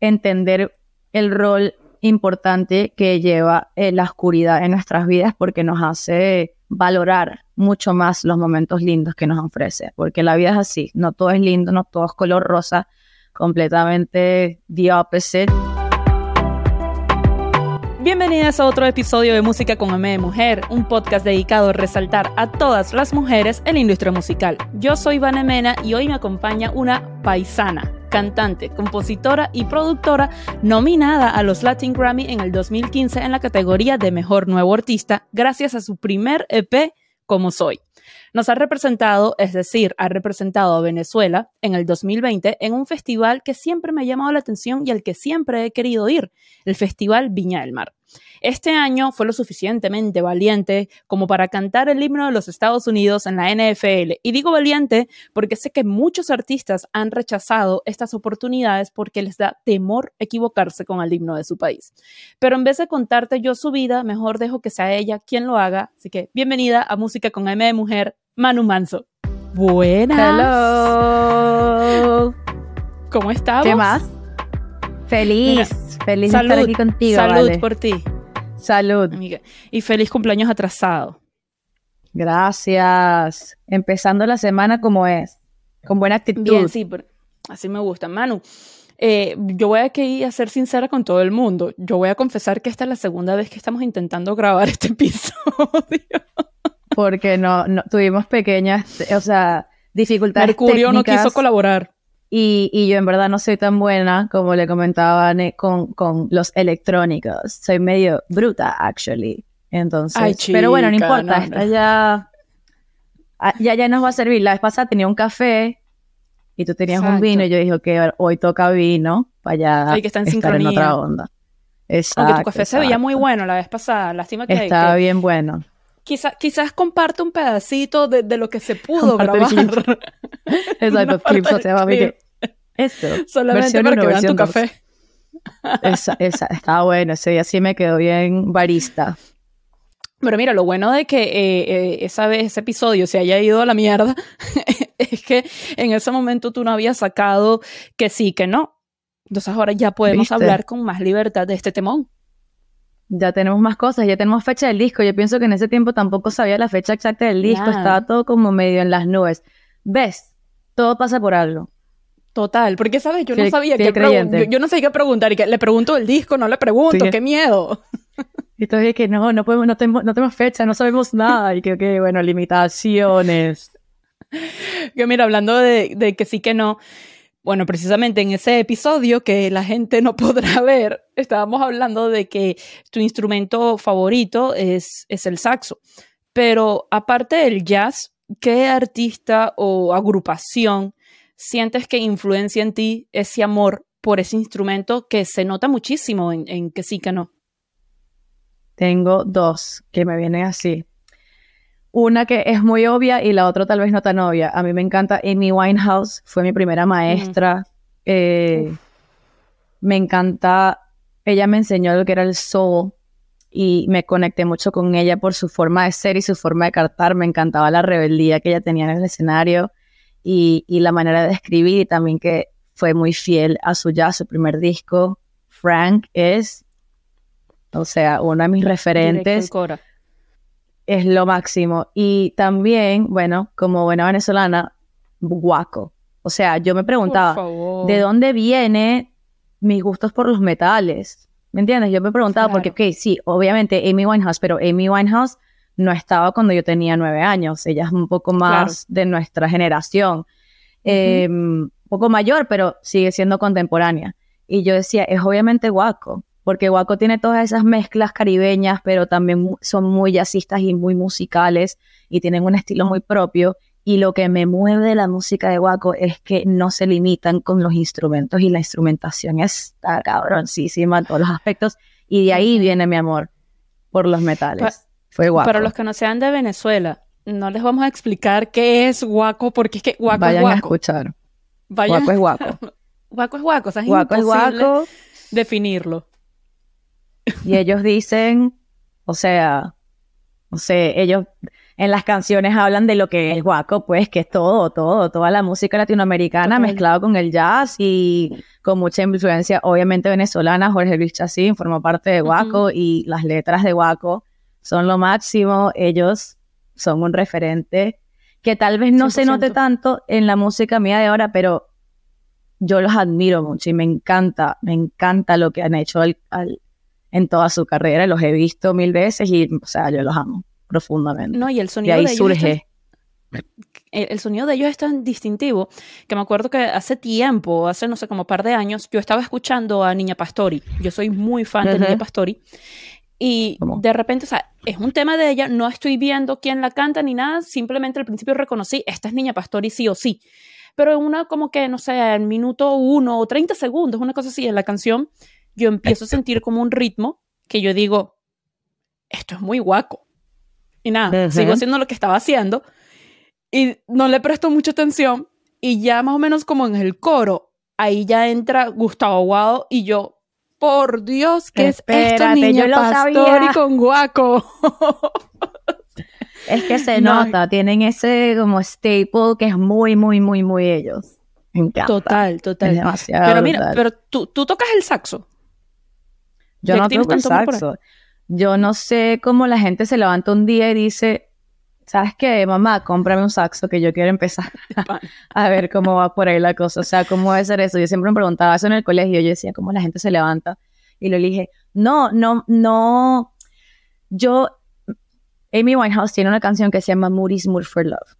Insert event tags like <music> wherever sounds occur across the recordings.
entender el rol importante que lleva eh, la oscuridad en nuestras vidas porque nos hace valorar mucho más los momentos lindos que nos ofrece, porque la vida es así, no todo es lindo, no todo es color rosa, completamente the opposite. Bienvenidas a otro episodio de Música con M de Mujer, un podcast dedicado a resaltar a todas las mujeres en la industria musical. Yo soy Vanessa Mena y hoy me acompaña una paisana, cantante, compositora y productora nominada a los Latin Grammy en el 2015 en la categoría de Mejor Nuevo Artista gracias a su primer EP Como Soy. Nos ha representado, es decir, ha representado a Venezuela en el 2020 en un festival que siempre me ha llamado la atención y al que siempre he querido ir, el Festival Viña del Mar. Este año fue lo suficientemente valiente como para cantar el himno de los Estados Unidos en la NFL. Y digo valiente porque sé que muchos artistas han rechazado estas oportunidades porque les da temor equivocarse con el himno de su país. Pero en vez de contarte yo su vida, mejor dejo que sea ella quien lo haga. Así que bienvenida a Música con M de Mujer, Manu Manso. Buenas. Hello. ¿Cómo estamos? ¿Qué más? Feliz, feliz de estar aquí contigo. Salud por ti. Salud. Amiga. Y feliz cumpleaños atrasado. Gracias. Empezando la semana como es, con buena actitud. Bien, sí, así me gusta. Manu, eh, yo voy a, que, a ser sincera con todo el mundo. Yo voy a confesar que esta es la segunda vez que estamos intentando grabar este <laughs> episodio. Porque no, no tuvimos pequeñas, o sea, dificultades Mercurio no quiso colaborar. Y, y, yo en verdad no soy tan buena como le comentaba con, con los electrónicos. Soy medio bruta, actually. Entonces, pero bueno, no importa, esta ya, ya, ya nos va a servir. La vez pasada tenía un café y tú tenías un vino y yo dije, que hoy toca vino para ya que estar en, estar en otra onda. Exacto. Aunque tu café se veía muy bueno la vez pasada, lástima que... Estaba bien bueno. Quizás quizás comparte un pedacito de, de, lo que se pudo grabar. <laughs> Exacto, clips, o sea, mire, esto. Solamente para que vean tu café. Esa, esa, estaba bueno, ese día sí me quedó bien barista. Pero mira, lo bueno de que eh, eh, esa vez, ese episodio se haya ido a la mierda <laughs> es que en ese momento tú no habías sacado que sí, que no. Entonces ahora ya podemos hablar con más libertad de este temón. Ya tenemos más cosas, ya tenemos fecha del disco. Yo pienso que en ese tiempo tampoco sabía la fecha exacta del disco, estaba todo como medio en las nubes. ¿Ves? Todo pasa por algo. Total, porque sabes, yo no sabía qué yo, no sabía qué preguntar y que le pregunto el disco, no le pregunto, qué miedo. Y todavía que no, no podemos, no tenemos, no tenemos fecha, no sabemos nada y que, que bueno, limitaciones. <laughs> Que mira, hablando de, de que sí que no, bueno, precisamente en ese episodio que la gente no <laughs> podrá ver, estábamos hablando de que tu instrumento favorito es, es el saxo. Pero aparte del jazz, ¿qué artista o agrupación sientes que influencia en ti ese amor por ese instrumento que se nota muchísimo en, que sí que no? Tengo dos que me vienen así. Una que es muy obvia y la otra tal vez no tan obvia. A mí me encanta Amy Winehouse, fue mi primera maestra. Eh, me encanta, ella me enseñó lo que era el soul y me conecté mucho con ella por su forma de ser y su forma de cantar. Me encantaba la rebeldía que ella tenía en el escenario y, la manera de escribir y también que fue muy fiel a su jazz, su primer disco. Frank es, o sea, uno de mis referentes. Es lo máximo. Y también, bueno, como buena venezolana, guaco. O sea, yo me preguntaba, ¿de dónde viene mis gustos por los metales? ¿Me entiendes? Yo me preguntaba, porque, ok, sí, obviamente Amy Winehouse, pero Amy Winehouse no estaba cuando yo tenía nueve años. Ella es un poco más de nuestra generación. Em, un poco mayor, pero sigue siendo contemporánea. Y yo decía, es obviamente Guaco, porque Guaco tiene todas esas mezclas caribeñas, pero también son muy jazzistas y muy musicales y tienen un estilo muy propio. Y lo que me mueve de la música de Guaco es que no se limitan con los instrumentos y la instrumentación está cabroncísima en todos los aspectos. Y de ahí viene mi amor por los metales. Fue guaco. Para los que no sean de Venezuela, no les vamos a explicar qué es guaco, porque es que guaco Vayan es guaco. a escuchar. Guaco <laughs> es guaco. guaco es guaco, o sea, es guaco es guaco. definirlo. Y ellos dicen, o sea, no sé, ellos en las canciones hablan de lo que es guaco, pues que es todo, todo, toda la música latinoamericana mezclado con el jazz y con mucha influencia, obviamente venezolana. Jorge Luis Chacín formó parte de Guaco y las letras de Guaco son lo máximo. Ellos son un referente que tal vez no se note tanto en la música mía de ahora, pero yo los admiro mucho y me encanta, me encanta lo que han hecho en toda su carrera. Los he visto mil veces y, o sea, yo los amo profundamente. No, y el sonido de, ahí surge. el, sonido de ellos es tan distintivo que me acuerdo que hace tiempo, hace no sé, como un par de años, yo estaba escuchando a Niña Pastori. Yo soy muy fan de Niña Pastori. Y de repente, o sea, es un tema de ella, no estoy viendo quién la canta ni nada, simplemente al principio reconocí, esta es Niña Pastori sí o sí. Pero en una como que, no sé, en minuto uno o 30 segundos, una cosa así, en la canción, yo empiezo a sentir como un ritmo que yo digo, esto es muy guaco. Y nada, sigo haciendo lo que estaba haciendo y no le presto mucha atención y ya más o menos como en el coro, ahí ya entra Gustavo Guado y yo, por Dios, ¿qué es esto, niña yo pastor y con guaco? <laughs> es que se nota, tienen ese como staple que es muy, muy, muy, muy ellos. Total, total. demasiado pero mira, pero tú, tú tocas el saxo. Yo no toco el saxo. Yo no sé cómo la gente se levanta un día y dice, ¿sabes qué, mamá? Cómprame un saxo que yo quiero empezar <laughs> <laughs> a ver cómo va por ahí la cosa. O sea, ¿cómo debe ser eso? Yo siempre me preguntaba eso en el colegio. Yo decía, ¿cómo la gente se levanta? Y le dije, no, no, no. Yo, Amy Winehouse tiene una canción que se llama Moody's Mood for Love,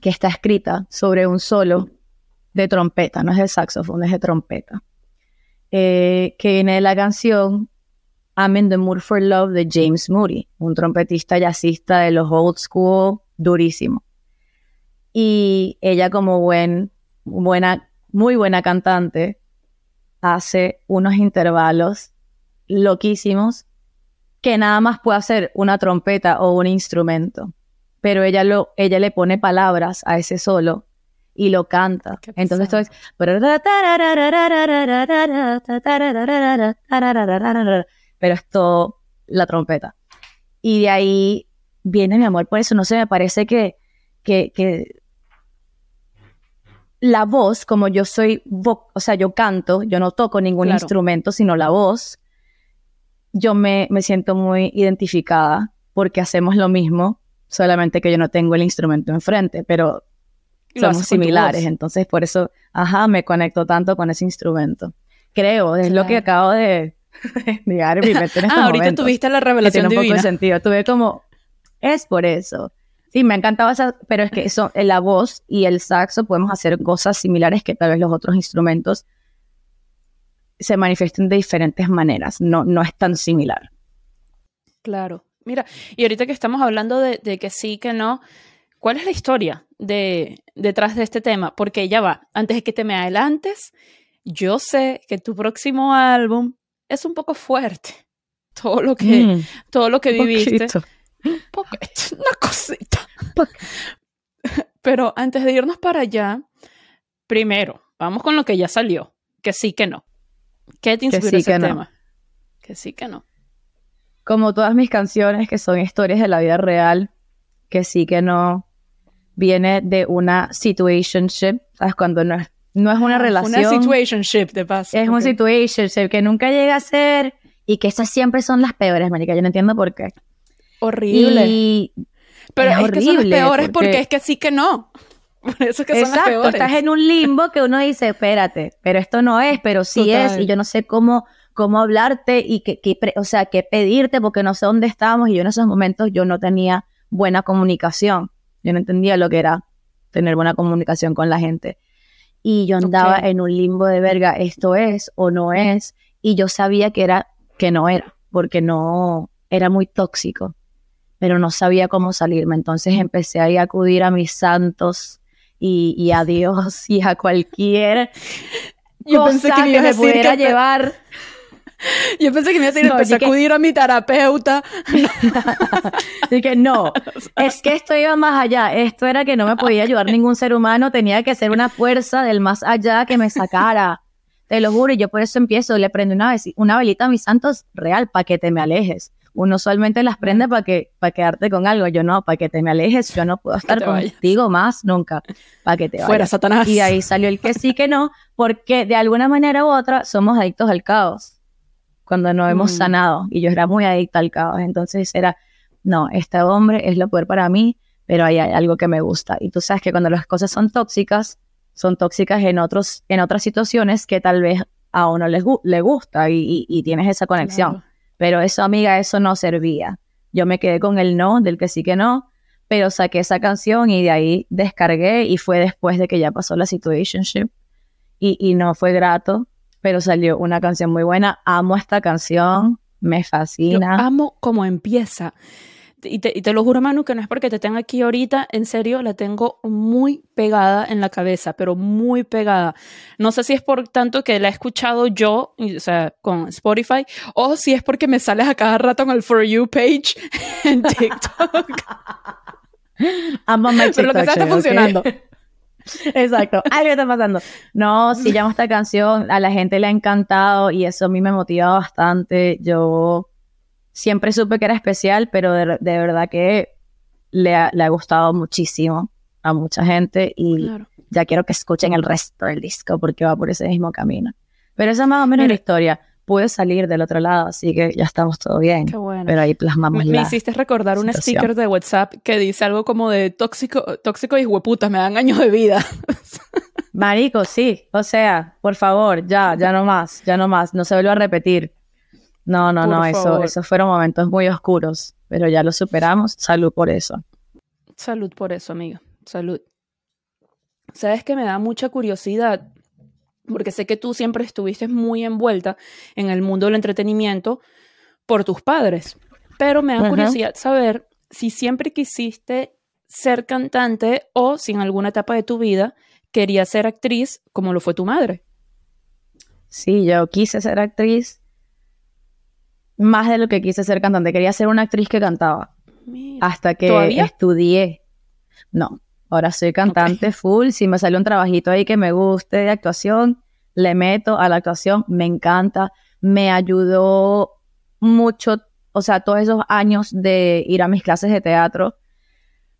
que está escrita sobre un solo de trompeta, no es de saxofón, es de trompeta. Eh, que viene de la canción I'm in the Mood for Love de James Moody, un trompetista jazzista de los old school, durísimo. Y ella como buen, buena, muy buena cantante, hace unos intervalos loquísimos que nada más puede hacer una trompeta o un instrumento. Pero ella, lo, ella le pone palabras a ese solo y lo canta. Entonces esto es... pero es todo la trompeta. Y de ahí viene mi amor por eso. No sé, me parece que, que, la voz, como yo soy, o sea, yo canto, yo no toco ningún instrumento, sino la voz, yo me, me siento muy identificada porque hacemos lo mismo, solamente que yo no tengo el instrumento enfrente, pero somos similares, entonces por eso, ajá, me conecto tanto con ese instrumento. Creo, es lo que acabo de, Digar mi mente en ah, ahorita tuviste la revelación tiene un poco de sentido. Tuve como, es por eso. Sí, me ha encantado esa, pero es que eso, en la voz y el saxo podemos hacer cosas similares que tal vez los otros instrumentos se manifiesten de diferentes maneras. No, no es tan similar. Claro. Mira, y ahorita que estamos hablando de, de que sí, que no, ¿cuál es la historia de, detrás de este tema? Porque ya va, antes de que te me adelantes, yo sé que tu próximo álbum es un poco fuerte todo lo que, mm. todo lo que viviste. <laughs> una cosita. Pero antes de irnos para allá, primero, vamos con lo que ya salió, que sí que no. ¿Qué te inspiró ese tema? Que sí que no. Como todas mis canciones que son historias de la vida real, que sí que no, viene de una situationship, ¿sabes? Cuando no es no es una relación. Una situationship, de paso. Es un situationship que nunca llega a ser y que esas siempre son las peores, marica. Yo no entiendo por qué. Horrible. Pero es, que son las peores porque... es que sí que no. <laughs> Por eso es que son las peores. estás en un limbo que uno dice, espérate, pero esto no es, pero sí es, y yo no sé cómo, cómo hablarte y qué, o sea, qué pedirte porque no sé dónde estábamos y yo en esos momentos yo no tenía buena comunicación. Yo no entendía lo que era tener buena comunicación con la gente. Y yo andaba en un limbo de verga, esto es o no es, y yo sabía que era que no era, porque no era muy tóxico, pero no sabía cómo salirme, entonces empecé a acudir a mis santos y, a Dios <laughs> y a cualquier yo pensé que, me pudiera llevar <laughs> Yo pensé que me iba a decir, empecé a acudir a mi terapeuta. <laughs> Dije, no, es que esto iba más allá. Esto era que no me podía ayudar ningún ser humano, tenía que ser una fuerza del más allá que me sacara. Te lo juro, y yo por eso empiezo, le prendo una, una velita a mis santos real para que te me alejes. Uno usualmente las prende para que para quedarte con algo. Yo no, para que te me alejes. Yo no puedo estar contigo más nunca. Para que te vayas. Fuera, Satanás. Y ahí salió el que sí, que no, porque de alguna manera u otra somos adictos al caos. Cuando no hemos mm. sanado. Y yo era muy adicta al caos. Entonces era, no, este hombre es lo peor para mí, pero hay algo que me gusta. Y tú sabes que cuando las cosas son tóxicas, son tóxicas en, otros, en otras situaciones que tal vez a uno le gusta y, tienes esa conexión. Pero eso, amiga, eso no servía. Yo me quedé con el no, del que sí que no, pero saqué esa canción y de ahí descargué y fue después de que ya pasó la situationship y, y no fue grato, pero salió una canción muy buena. Amo esta canción, me fascina. amo cómo empieza y te, lo juro, Manu, que no es porque te tenga aquí ahorita, en serio, la tengo muy pegada en la cabeza, pero muy pegada. No sé si es por tanto que la he escuchado yo, o sea, con Spotify, o si es porque me sales a cada rato en el For You page en <laughs> TikTok. Amo Pero lo que está, funcionando. Exacto, algo está pasando. No, si llamo esta canción, a la gente le ha encantado y eso a mí me motiva bastante. Yo siempre supe que era especial, pero de, verdad que le ha, le ha, gustado muchísimo a mucha gente y ya quiero que escuchen el resto del disco porque va por ese mismo camino. Pero esa es más o menos la historia. Pude salir del otro lado, así que ya estamos todo bien. Qué bueno. Pero ahí plasmamos Me, me hiciste recordar un sticker de WhatsApp que dice algo como de tóxico, tóxico y hueputas, me dan años de vida. <laughs> Marico, sí. O sea, por favor, ya, ya no más, ya no más. No se vuelva a repetir. No, no, no, eso, esos fueron momentos muy oscuros, pero ya lo superamos. Salud por eso. Salud por eso, amiga. Salud. Sabes que me da mucha curiosidad, porque sé que tú siempre estuviste muy envuelta en el mundo del entretenimiento por tus padres, pero me da curiosidad saber si siempre quisiste ser cantante o si en alguna etapa de tu vida querías ser actriz como lo fue tu madre. Sí, yo quise ser actriz más de lo que quise ser cantante. Quería ser una actriz que cantaba. hasta que estudié. No, ahora soy cantante full. Si me sale un trabajito ahí que me guste de actuación, le meto a la actuación. Me encanta. Me ayudó mucho, o sea, todos esos años de ir a mis clases de teatro.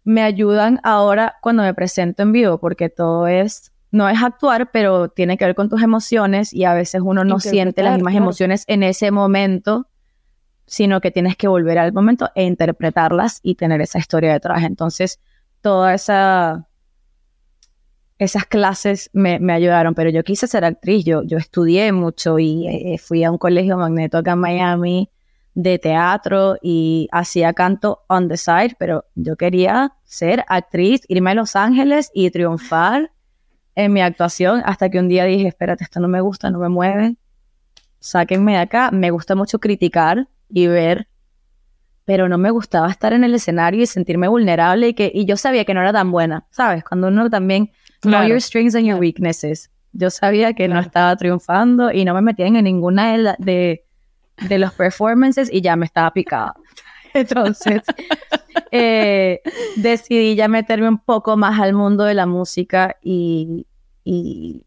Me ayudan ahora cuando me presento en vivo, porque todo es no es actuar, pero tiene que ver con tus emociones y a veces uno no siente las mismas emociones en ese momento sino que tienes que volver al momento e interpretarlas y tener esa historia detrás. Entonces, toda esa esas clases me, ayudaron, pero yo quise ser actriz, yo, yo estudié mucho y eh, fui a un colegio magneto acá en Miami de teatro y hacía canto on the side, pero yo quería ser actriz, irme a Los Ángeles y triunfar en mi actuación hasta que un día dije, espérate, esto no me gusta, no me mueve, sáquenme de acá, me gusta mucho criticar, y ver, pero no me gustaba estar en el escenario y sentirme vulnerable y que y yo sabía que no era tan buena, ¿sabes? Cuando uno también know your strengths and your weaknesses. Yo sabía que no estaba triunfando y no me metían en ninguna de, de, los performances y ya me estaba picada. <laughs> Entonces, eh, decidí ya meterme un poco más al mundo de la música y, y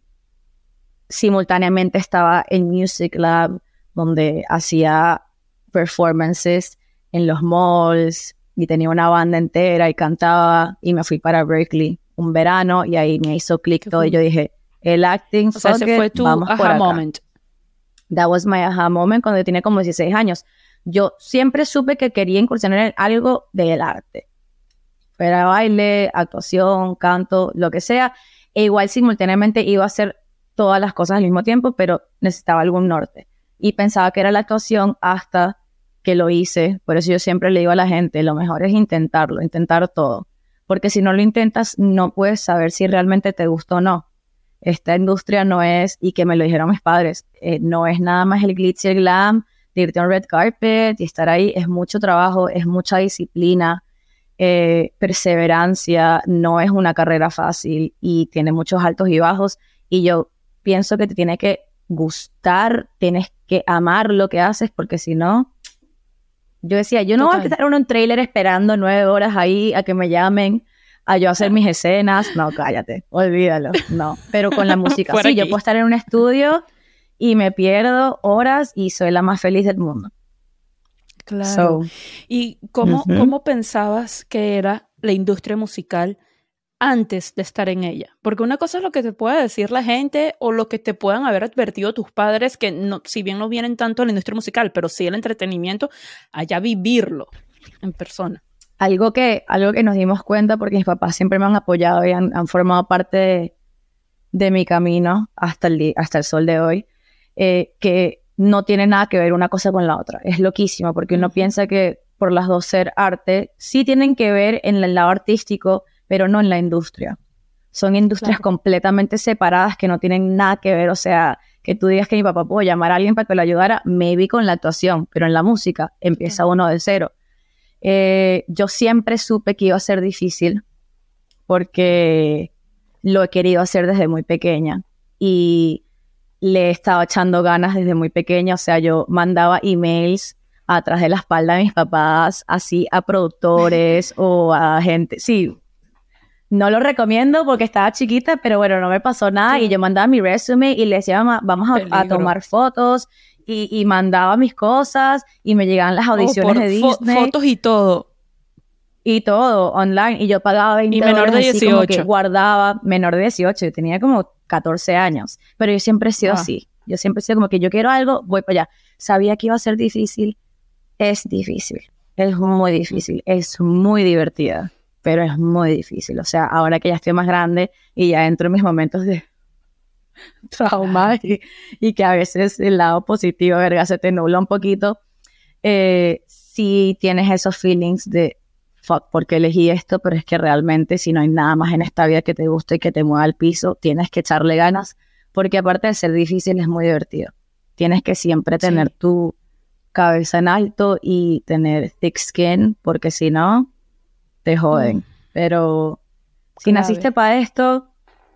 simultáneamente estaba en Music Lab, donde hacía performances en los malls y tenía una banda entera y cantaba y me fui para Berkeley un verano y ahí me hizo clic todo y yo dije, el acting, o sea, ese fue tu aha moment. That was my aha moment cuando yo tenía como 16 años. Yo siempre supe que quería incursionar en algo del arte. Fuera baile, actuación, canto, lo que sea. E igual simultáneamente iba a hacer todas las cosas al mismo tiempo, pero necesitaba algún norte. Y pensaba que era la actuación hasta lo hice. Por eso yo siempre le digo a la gente, lo mejor es intentarlo, intentar todo. Porque si no lo intentas, no puedes saber si realmente te gusta o no. Esta industria no es, y que me lo dijeron mis padres, eh, no es nada más el glitz y el glam de irte a un red carpet y estar ahí. Es mucho trabajo, es mucha disciplina, eh, perseverancia. No es una carrera fácil y tiene muchos altos y bajos. Y yo pienso que te tiene que gustar, tienes que amar lo que haces, porque si no, yo decía, yo no voy a estar en un trailer esperando nueve horas ahí a que me llamen a yo hacer mis escenas. No, cállate, olvídalo. No, pero con la música sí, yo puedo estar en un estudio y me pierdo horas y soy la más feliz del mundo. Claro. ¿Y cómo, cómo pensabas que era la industria musical antes de estar en ella? Porque una cosa es lo que te puede decir la gente o lo que te puedan haber advertido tus padres, que no, si bien no vienen tanto a la industria musical, pero sí el entretenimiento, allá vivirlo en persona. Algo que, algo que nos dimos cuenta, porque mis papás siempre me han apoyado y han, formado parte de, mi camino hasta el, hasta el sol de hoy, eh, que no tiene nada que ver una cosa con la otra. Es loquísimo, porque uno piensa que por las dos ser arte, sí tienen que ver en el lado artístico, pero no en la industria. Son industrias completamente separadas que no tienen nada que ver. O sea, que tú digas que mi papá pudo llamar a alguien para que lo ayudara, maybe con la actuación, pero en la música empieza uno de cero. Eh, yo siempre supe que iba a ser difícil porque lo he querido hacer desde muy pequeña. Y le he estado echando ganas desde muy pequeña, o sea, yo mandaba emails atrás de la espalda de mis papás, así a productores o a gente, sí, no lo recomiendo porque estaba chiquita, pero bueno, no me pasó nada y yo mandaba mi resume y le decía, vamos a, tomar fotos y, mandaba mis cosas y me llegaban las oh, audiciones de Disney. fotos y todo. Y todo, online. Y yo pagaba 20 Y menor de 18. guardaba, menor de 18, yo tenía como 14 años, pero yo siempre he sido ah. así. Yo siempre he sido como que yo quiero algo, voy para allá. Sabía que iba a ser difícil, es difícil, es muy difícil, es muy divertida, pero es muy difícil. O sea, ahora que ya estoy más grande y ya entro en mis momentos de <laughs> trauma y, que a veces el lado positivo, verga, se te nubla un poquito, eh, si tienes esos feelings de fuck, porque elegí esto, pero es que realmente si no hay nada más en esta vida que te guste y que te mueva al piso, tienes que echarle ganas, porque aparte de ser difícil es muy divertido. Tienes que siempre tener tu cabeza en alto y tener thick skin, porque si no, te joden. Mm. Pero si naciste para esto,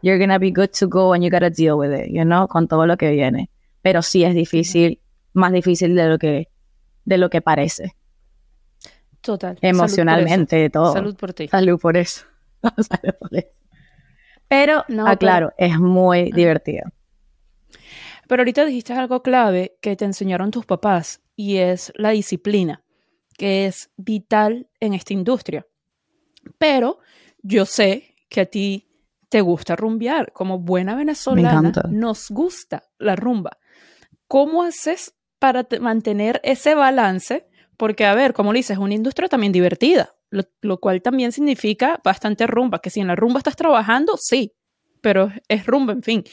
you're gonna be good to go and you gotta deal with it, you know, con todo lo que viene. Pero sí es difícil, más difícil de lo que, de lo que parece. Total. Emocionalmente, todo. Salud por ti. Salud por eso. <laughs> Salud por eso. Pero, no, aclaro, es muy divertido. Pero ahorita dijiste algo clave que te enseñaron tus papás y es la disciplina, que es vital en esta industria. Pero yo sé que a ti te gusta rumbear. Como buena venezolana, nos gusta la rumba. ¿Cómo haces para mantener ese balance porque, a ver, como le dices, es una industria también divertida, lo, cual también significa bastante rumba, que si en la rumba estás trabajando, sí, pero es rumba, en fin.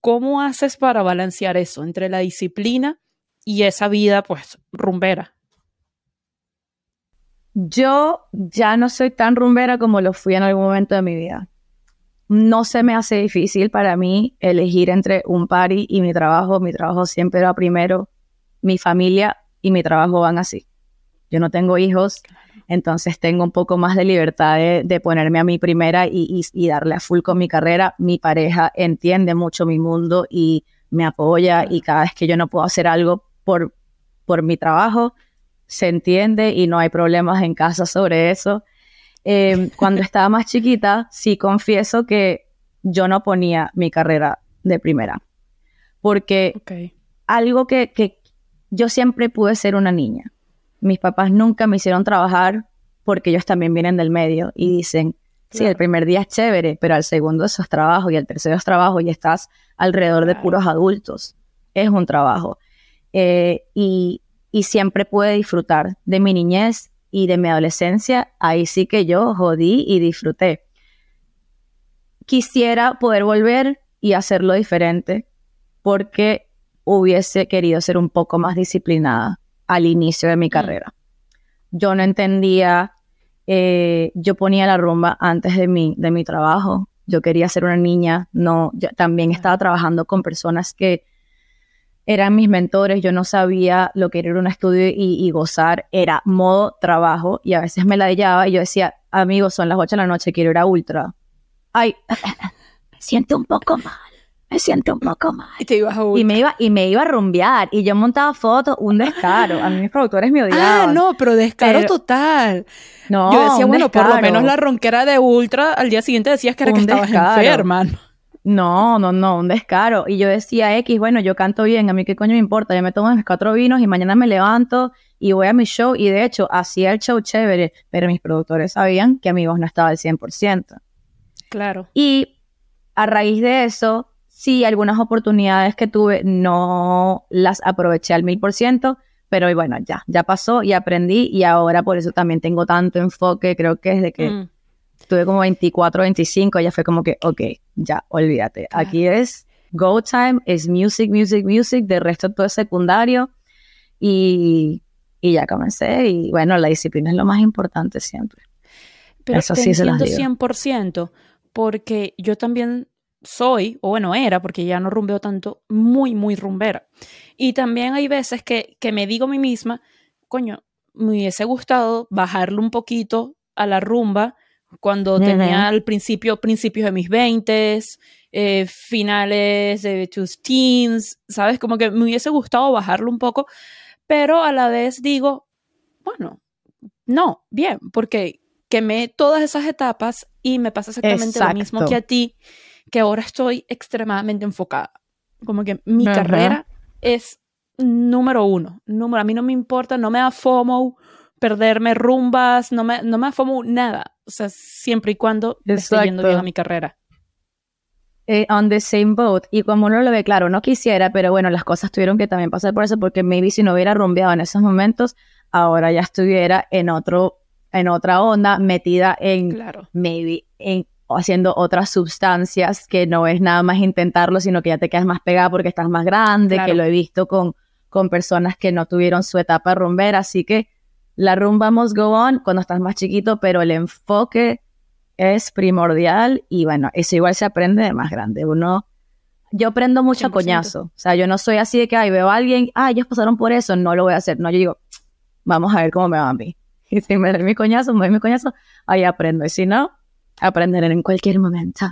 ¿Cómo haces para balancear eso entre la disciplina y esa vida, pues, rumbera? Yo ya no soy tan rumbera como lo fui en algún momento de mi vida. No se me hace difícil para mí elegir entre un party y mi trabajo. Mi trabajo siempre va primero. Mi familia y mi trabajo van así. Yo no tengo hijos, entonces tengo un poco más de libertad de, ponerme a mi primera y, darle a full con mi carrera. Mi pareja entiende mucho mi mundo y me apoya y cada vez que yo no puedo hacer algo por, por mi trabajo, se entiende y no hay problemas en casa sobre eso. Em, cuando estaba más chiquita, sí confieso que yo no ponía mi carrera de primera, porque algo que, que yo siempre pude ser una niña mis papás nunca me hicieron trabajar porque ellos también vienen del medio y dicen, sí, el primer día es chévere, pero al segundo eso es trabajo y al tercero es trabajo y estás alrededor de puros adultos. Es un trabajo. Eh, y, y siempre pude disfrutar de mi niñez y de mi adolescencia. Ahí sí que yo jodí y disfruté. Quisiera poder volver y hacerlo diferente porque hubiese querido ser un poco más disciplinada al inicio de mi mm. carrera. Yo no entendía, eh, yo ponía la rumba antes de mi, de mi trabajo. Yo quería ser una niña, no, yo también estaba trabajando con personas que eran mis mentores, yo no sabía lo que era un estudio y, gozar, era modo trabajo y a veces me la y yo decía, amigos, son las 8 de la noche, quiero ir a Ultra. Ay, <laughs> siento un poco mal me siento un poco mal. Y te ibas a y me iba Y me iba a rumbear. Y yo montaba fotos, un descaro. A mí mis productores me odiaban. Ah, no, pero descaro total. No, Yo decía, bueno, por lo menos la ronquera de Ultra, al día siguiente decías que era que estabas enferma. No, no, no, un descaro. Y yo decía, X, bueno, yo canto bien, a mí qué coño me importa, yo me tomo mis cuatro vinos y mañana me levanto y voy a mi show. Y de hecho, hacía el show chévere, pero mis productores sabían que mi voz no estaba al 100%. Claro. Y a raíz de eso, sí, algunas oportunidades que tuve no las aproveché al mil por ciento, pero bueno, ya, ya pasó y aprendí y ahora por eso también tengo tanto enfoque, creo que desde que mm. Tuve como 24, 25, ya fue como que, ok, ya, olvídate, aquí es go time, es music, music, music, de resto todo es secundario y, y ya comencé y bueno, la disciplina es lo más importante siempre. Pero eso sí se lo digo. 100% porque yo también soy, o bueno, era, porque ya no rumbeo tanto, muy, muy rumbera. Y también hay veces que, que me digo a mí misma, coño, me hubiese gustado bajarle un poquito a la rumba cuando tenía al principio, principios de mis veintes, eh, finales de tus teens, ¿sabes? Como que me hubiese gustado bajarlo un poco, pero a la vez digo, bueno, no, bien, porque quemé todas esas etapas y me pasa exactamente lo mismo que a ti, que ahora estoy extremadamente enfocada. Como que mi carrera es número uno. Número, a mí no me importa, no me da FOMO perderme rumbas, no me, no me da FOMO nada. O sea, siempre y cuando esté yendo bien a mi carrera. Eh, on the same boat. Y como uno lo ve, claro, no quisiera, pero bueno, las cosas tuvieron que también pasar por eso, porque maybe si no hubiera rumbeado en esos momentos, ahora ya estuviera en otro, en otra onda, metida en, claro. maybe, en haciendo otras sustancias que no es nada más intentarlo, sino que ya te quedas más pegada porque estás más grande, que lo he visto con, con personas que no tuvieron su etapa rumbera, así que la rumba must go on cuando estás más chiquito, pero el enfoque es primordial y bueno, eso igual se aprende de más grande. Uno, yo aprendo mucho coñazo, o sea, yo no soy así de que, ay, veo a alguien, ah, ellos pasaron por eso, no lo voy a hacer, no, yo digo, vamos a ver cómo me va a mí. <laughs> Y si me doy mi coñazo, me doy mi coñazo, ahí aprendo, y si no, aprender en cualquier momento.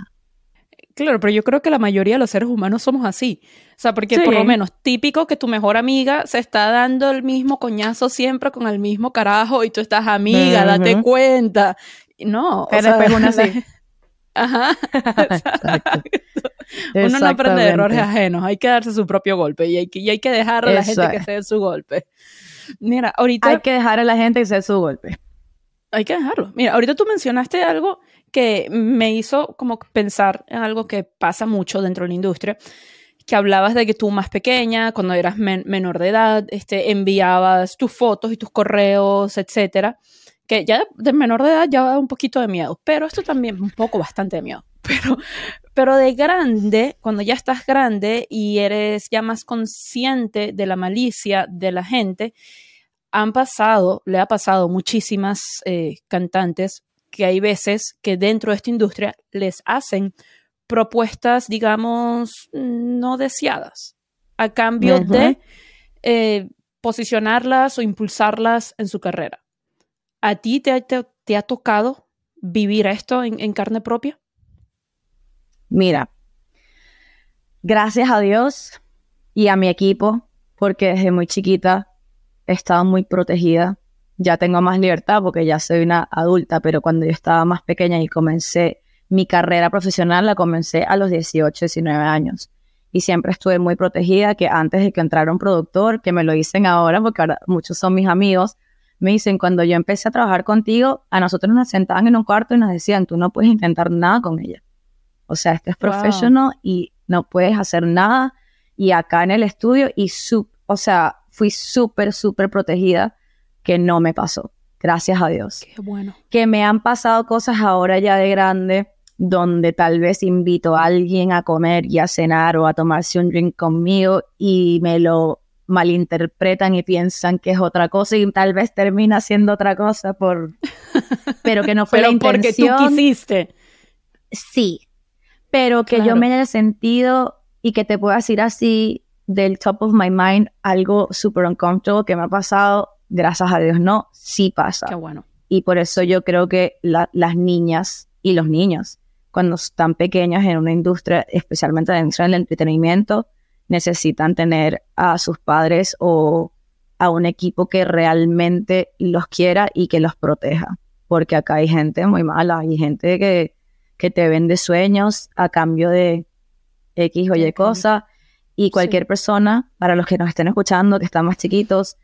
Claro, pero yo creo que la mayoría de los seres humanos somos así. O sea, porque por lo menos típico que tu mejor amiga se está dando el mismo coñazo siempre con el mismo carajo y tú estás amiga, date cuenta. No, pero o sea, una <laughs> así. Ajá. <laughs> Uno no aprende de errores ajenos, hay que darse su propio golpe y hay que, y hay que dejar a la gente que se dé su golpe. Mira, ahorita... Hay que dejar a la gente que se dé su golpe. Hay que dejarlo. Mira, ahorita tú mencionaste algo que me hizo como pensar en algo que pasa mucho dentro de la industria, que hablabas de que tú más pequeña, cuando eras menor de edad, este, enviabas tus fotos y tus correos, etcétera, que ya de menor de edad ya da un poquito de miedo, pero esto también un poco bastante de miedo. <laughs> Pero, pero de grande, cuando ya estás grande y eres ya más consciente de la malicia de la gente, han pasado, le ha pasado muchísimas eh, cantantes que hay veces que dentro de esta industria les hacen propuestas, digamos, no deseadas, a cambio de eh, posicionarlas o impulsarlas en su carrera. ¿A ti te, ha tocado vivir esto en, carne propia? Mira, gracias a Dios y a mi equipo, porque desde muy chiquita he estado muy protegida ya tengo más libertad porque ya soy una adulta, pero cuando yo estaba más pequeña y comencé mi carrera profesional, la comencé a los 18, 19 años. Y siempre estuve muy protegida, que antes de que entrara un productor, que me lo dicen ahora, porque ahora muchos son mis amigos, me dicen, cuando yo empecé a trabajar contigo, a nosotros nos sentaban en un cuarto y nos decían, tú no puedes intentar nada con ella. O sea, este es profesional y no puedes hacer nada. Y acá en el estudio, y su, o sea, fui súper, súper protegida que no me pasó. Gracias a Dios. Qué bueno. Que me han pasado cosas ahora ya de grande donde tal vez invito a alguien a comer y a cenar o a tomarse un drink conmigo y me lo malinterpretan y piensan que es otra cosa y tal vez termina siendo otra cosa por <laughs> pero que no fue la intención. porque tú quisiste. Sí. Pero que yo me haya sentido y que te pueda decir así del top of my mind algo súper uncomfortable que me ha pasado gracias a Dios no, sí pasa. Qué bueno. Y por eso yo creo que las niñas y los niños, cuando están pequeños en una industria, especialmente dentro del entretenimiento, necesitan tener a sus padres o a un equipo que realmente los quiera y que los proteja. Porque acá hay gente muy mala, hay gente que, que te vende sueños a cambio de X o Y cosa. Y cualquier persona, para los que nos estén escuchando, que están más chiquitos,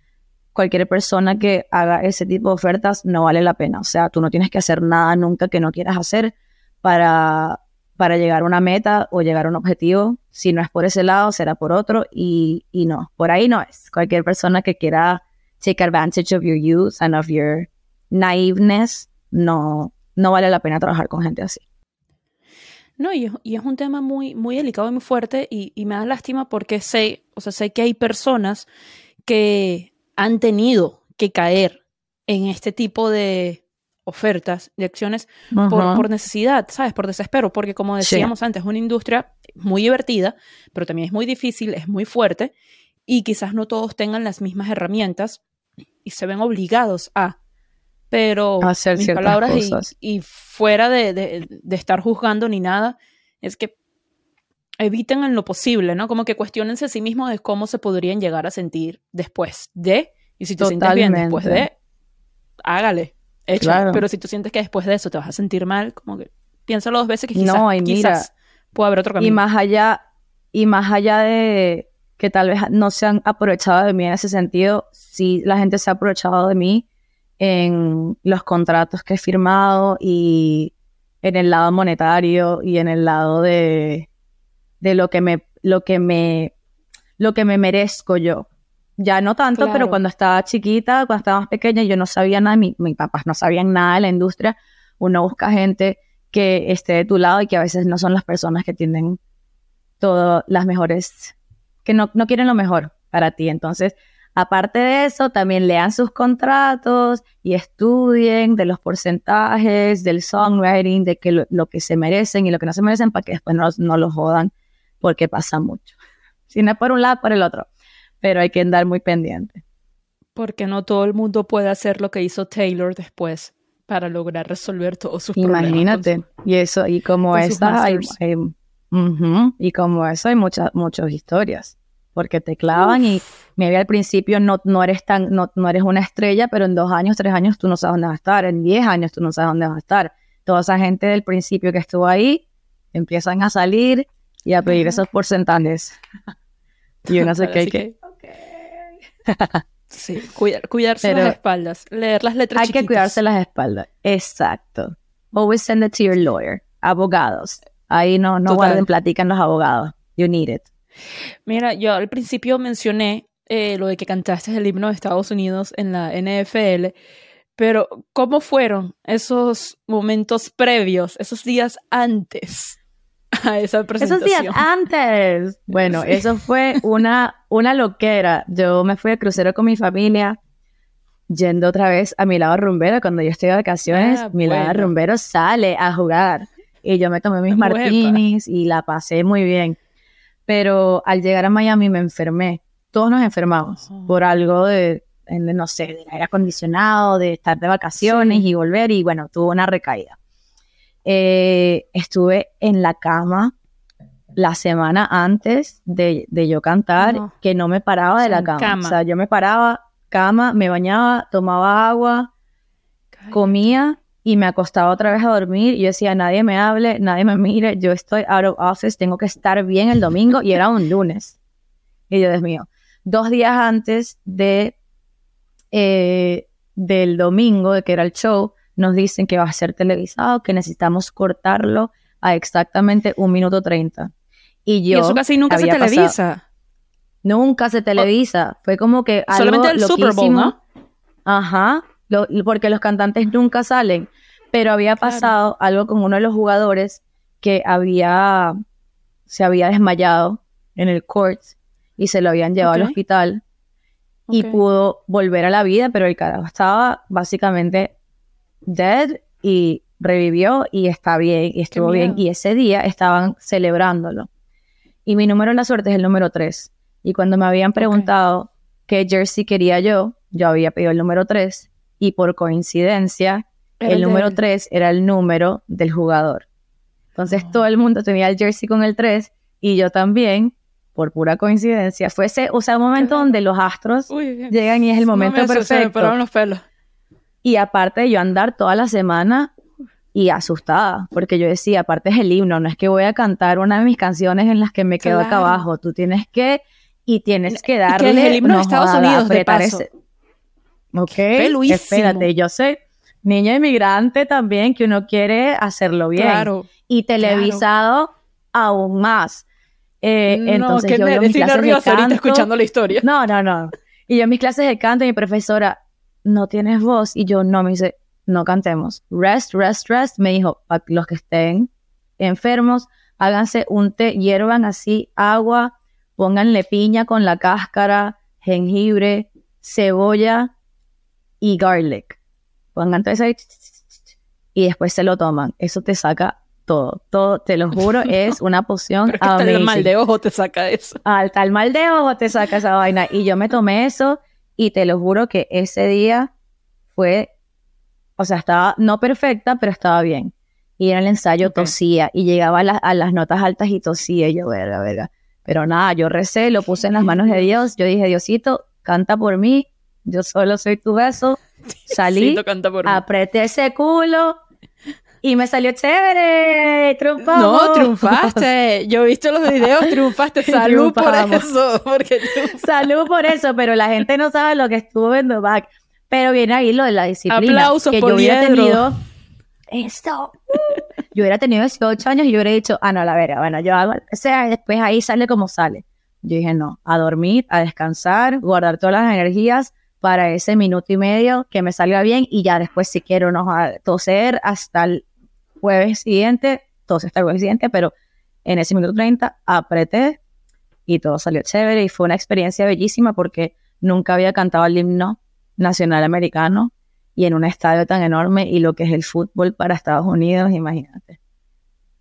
cualquier persona que haga ese tipo de ofertas no vale la pena. O sea, tú no tienes que hacer nada nunca que no quieras hacer para, para llegar a una meta o llegar a un objetivo. Si no es por ese lado, será por otro. Y, y no, por ahí no es. Cualquier persona que quiera take advantage of your youth and of your naiveness, no, no vale la pena trabajar con gente así. No, y, es un tema muy, muy delicado y muy fuerte y, me da lástima porque sé, o sea, sé que hay personas que han tenido que caer en este tipo de ofertas, de acciones por, necesidad, ¿sabes? Por desespero, porque como decíamos antes, es una industria muy divertida, pero también es muy difícil, es muy fuerte y quizás no todos tengan las mismas herramientas y se ven obligados a pero hacer mis palabras Y, fuera de, estar juzgando ni nada, es que eviten en lo posible, ¿no? Como que cuestionense a sí mismos de cómo se podrían llegar a sentir después de, y si te sientes bien después de, hágale, échale. Pero si tú sientes que después de eso te vas a sentir mal, como que piénsalo dos veces que quizás, no, y mira, puede haber otro camino. Y más allá, y más allá de que tal vez no se han aprovechado de mí en ese sentido, si la gente se ha aprovechado de mí en los contratos que he firmado y en el lado monetario y en el lado de, de lo que me lo que me lo que me merezco yo. Ya no tanto, pero cuando estaba chiquita, cuando estaba más pequeña, yo no sabía nada, mis papás no sabían nada de la industria. Uno busca gente que esté de tu lado y que a veces no son las personas que tienen todas las mejores, que no, no quieren lo mejor para ti. Entonces, Aparte de eso, también lean sus contratos y estudien de los porcentajes, del songwriting, de que lo, que se merecen y lo que no se merecen para que después no, no lo jodan, porque pasa mucho. Si no es por un lado, por el otro. Pero hay que andar muy pendiente. Porque no todo el mundo puede hacer lo que hizo Taylor después para lograr resolver todos sus problemas. Imagínate. y eso, y como esa, hay, y como eso hay muchas, muchas historias porque te clavan y maybe al principio no, no eres tan, no, no, eres una estrella, pero en dos años, tres años tú no sabes dónde vas a estar, en diez años tú no sabes dónde vas a estar. Toda esa gente del principio que estuvo ahí empiezan a salir y a pedir esos porcentajes. <laughs> y uno se queda que... sí, cuidarse las espaldas, leer las letras Hay que cuidarse las espaldas, exacto. Always send it to your lawyer. Abogados. Ahí no, no guarden platican los abogados. You need it. Mira, yo al principio mencioné eh, lo de que cantaste el himno de Estados Unidos en la NFL, pero ¿cómo fueron esos momentos previos, esos días antes <laughs> a esa presentación? Esos días antes. <laughs> Bueno, eso fue una, una loquera. Yo me fui a crucero con mi familia, yendo otra vez a mi lado rumbero. Cuando yo estoy de vacaciones, ah, mi lado rumbero sale a jugar. Y yo me tomé mis martinis y la pasé muy bien pero al llegar a Miami me enfermé. Todos nos enfermamos por algo de, no sé, de aire acondicionado, de estar de vacaciones y volver y bueno, tuve una recaída. Eh, estuve en la cama la semana antes de, yo cantar, que no me paraba de la cama. O sea, yo me paraba, cama, me bañaba, tomaba agua, comía y me acostaba otra vez a dormir. Y yo decía, nadie me hable, nadie me mire, yo estoy out of office, tengo que estar bien el domingo y era un lunes. Y yo, Dios mío, dos días antes de, eh, del domingo, de que era el show, nos dicen que va a ser televisado, que necesitamos cortarlo a exactamente un minuto treinta. Y yo... Y eso casi nunca se televisa. Nunca se televisa. Fue como que... Algo Solamente el Super Bowl, ¿no? Ajá porque los cantantes nunca salen, pero había pasado algo con uno de los jugadores que había, se había desmayado en el court y se lo habían llevado al hospital y pudo volver a la vida, pero el carajo estaba básicamente dead y revivió y está bien y estuvo bien y ese día estaban celebrándolo. Y mi número en la suerte es el número 3. Y cuando me habían preguntado qué jersey quería yo, yo había pedido el número 3 y por coincidencia el, número 3 era el número del jugador. Entonces todo el mundo tenía el jersey con el 3 y yo también, por pura coincidencia. Fue ese, o sea, un momento donde los astros llegan y es el momento perfecto. los pelos. Y aparte de yo andar toda la semana y asustada, porque yo decía, aparte es el himno, no es que voy a cantar una de mis canciones en las que me quedo acá Claro. abajo, tú tienes que, y tienes que Y darle... que es el himno de Estados joda, Unidos, de paso. ese- Ok, Peluísimo. espérate, yo soy niña inmigrante también, que uno quiere hacerlo bien, Claro. y televisado aún más. Eh, no, entonces qué yo veo mis estoy clases de nerviosa ahorita canto, escuchando la historia. no, no, no. Y yo en mis clases de canto, y mi profesora, no tienes voz. Y yo, no, me dice, no cantemos. Rest, rest, rest. Me dijo, para los que estén enfermos, háganse un té, hiervan así agua, pónganle piña con la cáscara, jengibre, cebolla y garlic. Pongan todo eso ahí, y después se lo toman. Eso te saca todo, todo, te lo juro, <laughs> es una poción Pero es que hasta el amazing mal de ojo te saca eso. al tal mal de ojo te saca esa vaina. Y yo me tomé eso y te lo juro que ese día fue, o sea, estaba no perfecta, pero estaba bien. Y en el ensayo tosía y llegaba a, la- a las notas altas y tosía y yo, verga, verga. Pero nada, yo recé, lo puse en las manos de <laughs> Dios. Yo dije, Diosito, canta por mí. Yo solo soy tu beso. <laughs> Salí, Siento canta por mí. apreté ese culo y me salió chévere. Triunfamos. No, triunfaste. Yo he visto los videos, <laughs> triunfaste. Salud por eso. Porque. Salud por eso, pero la gente no sabe lo que estuvo en The Back. Pero viene ahí lo de la disciplina. Aplausos, que yo hubiera tenido esto. uh, yo hubiera tenido 18 años y yo hubiera dicho, ah, no, la verga, bueno, yo hago, o sea, después ahí sale como sale. Yo dije, no, a dormir, a descansar, guardar todas las energías para ese minuto y medio que me salga bien y ya después si quiero no a toser hasta el jueves siguiente, tose hasta el jueves siguiente, pero en ese minuto 30 apreté y todo salió chévere y fue una experiencia bellísima porque nunca había cantado el himno nacional americano y en un estadio tan enorme y lo que es el fútbol para Estados Unidos, imagínate.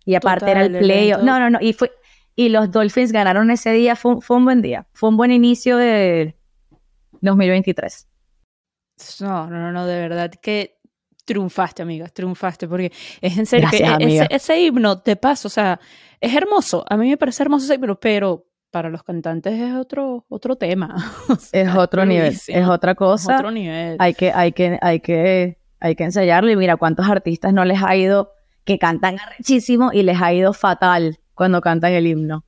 Y aparte era el Total, playoff. No, no, no. Y, fue, y los Dolphins ganaron ese día. Fue, un- fue un buen día. Fue un buen inicio de 2023. No, no, no, no, de verdad que triunfaste, amiga, triunfaste, porque es en serio que Gracias, ese, ese himno de paso, o sea, es hermoso. A mí me parece hermoso ese himno, pero para los cantantes es otro, otro tema. <laughs> O sea, Es otro nivel. Es otra Es cosa. otro nivel. hay que, hay que, hay que, hay que ensayarlo. Y mira cuántos artistas no les ha ido, que cantan arrechísimo y les ha ido fatal cuando cantan el himno.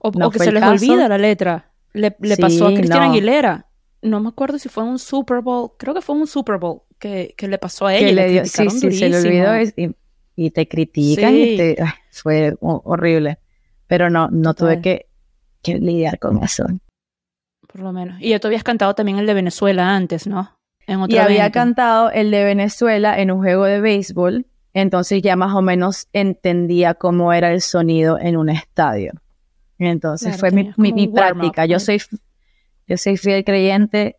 O, No o que se les caso. olvida la letra. Le, le pasó a Cristina no. Aguilera. No me acuerdo si fue un Super Bowl. Creo que fue un Super Bowl que, que le pasó a ella. que le dio, sí, sí, se le olvidó y, y te critican Sí. y te, ay, fue ho- horrible. Pero no, no tuve que, que lidiar con eso. Por lo menos. Y ya tú habías cantado también el de Venezuela antes, ¿no? En otro Y había evento. cantado el de Venezuela en un juego de béisbol, entonces ya más o menos entendía cómo era el sonido en un estadio. Entonces Claro, fue mi, mi, mi práctica. Yo soy, yo soy fiel creyente,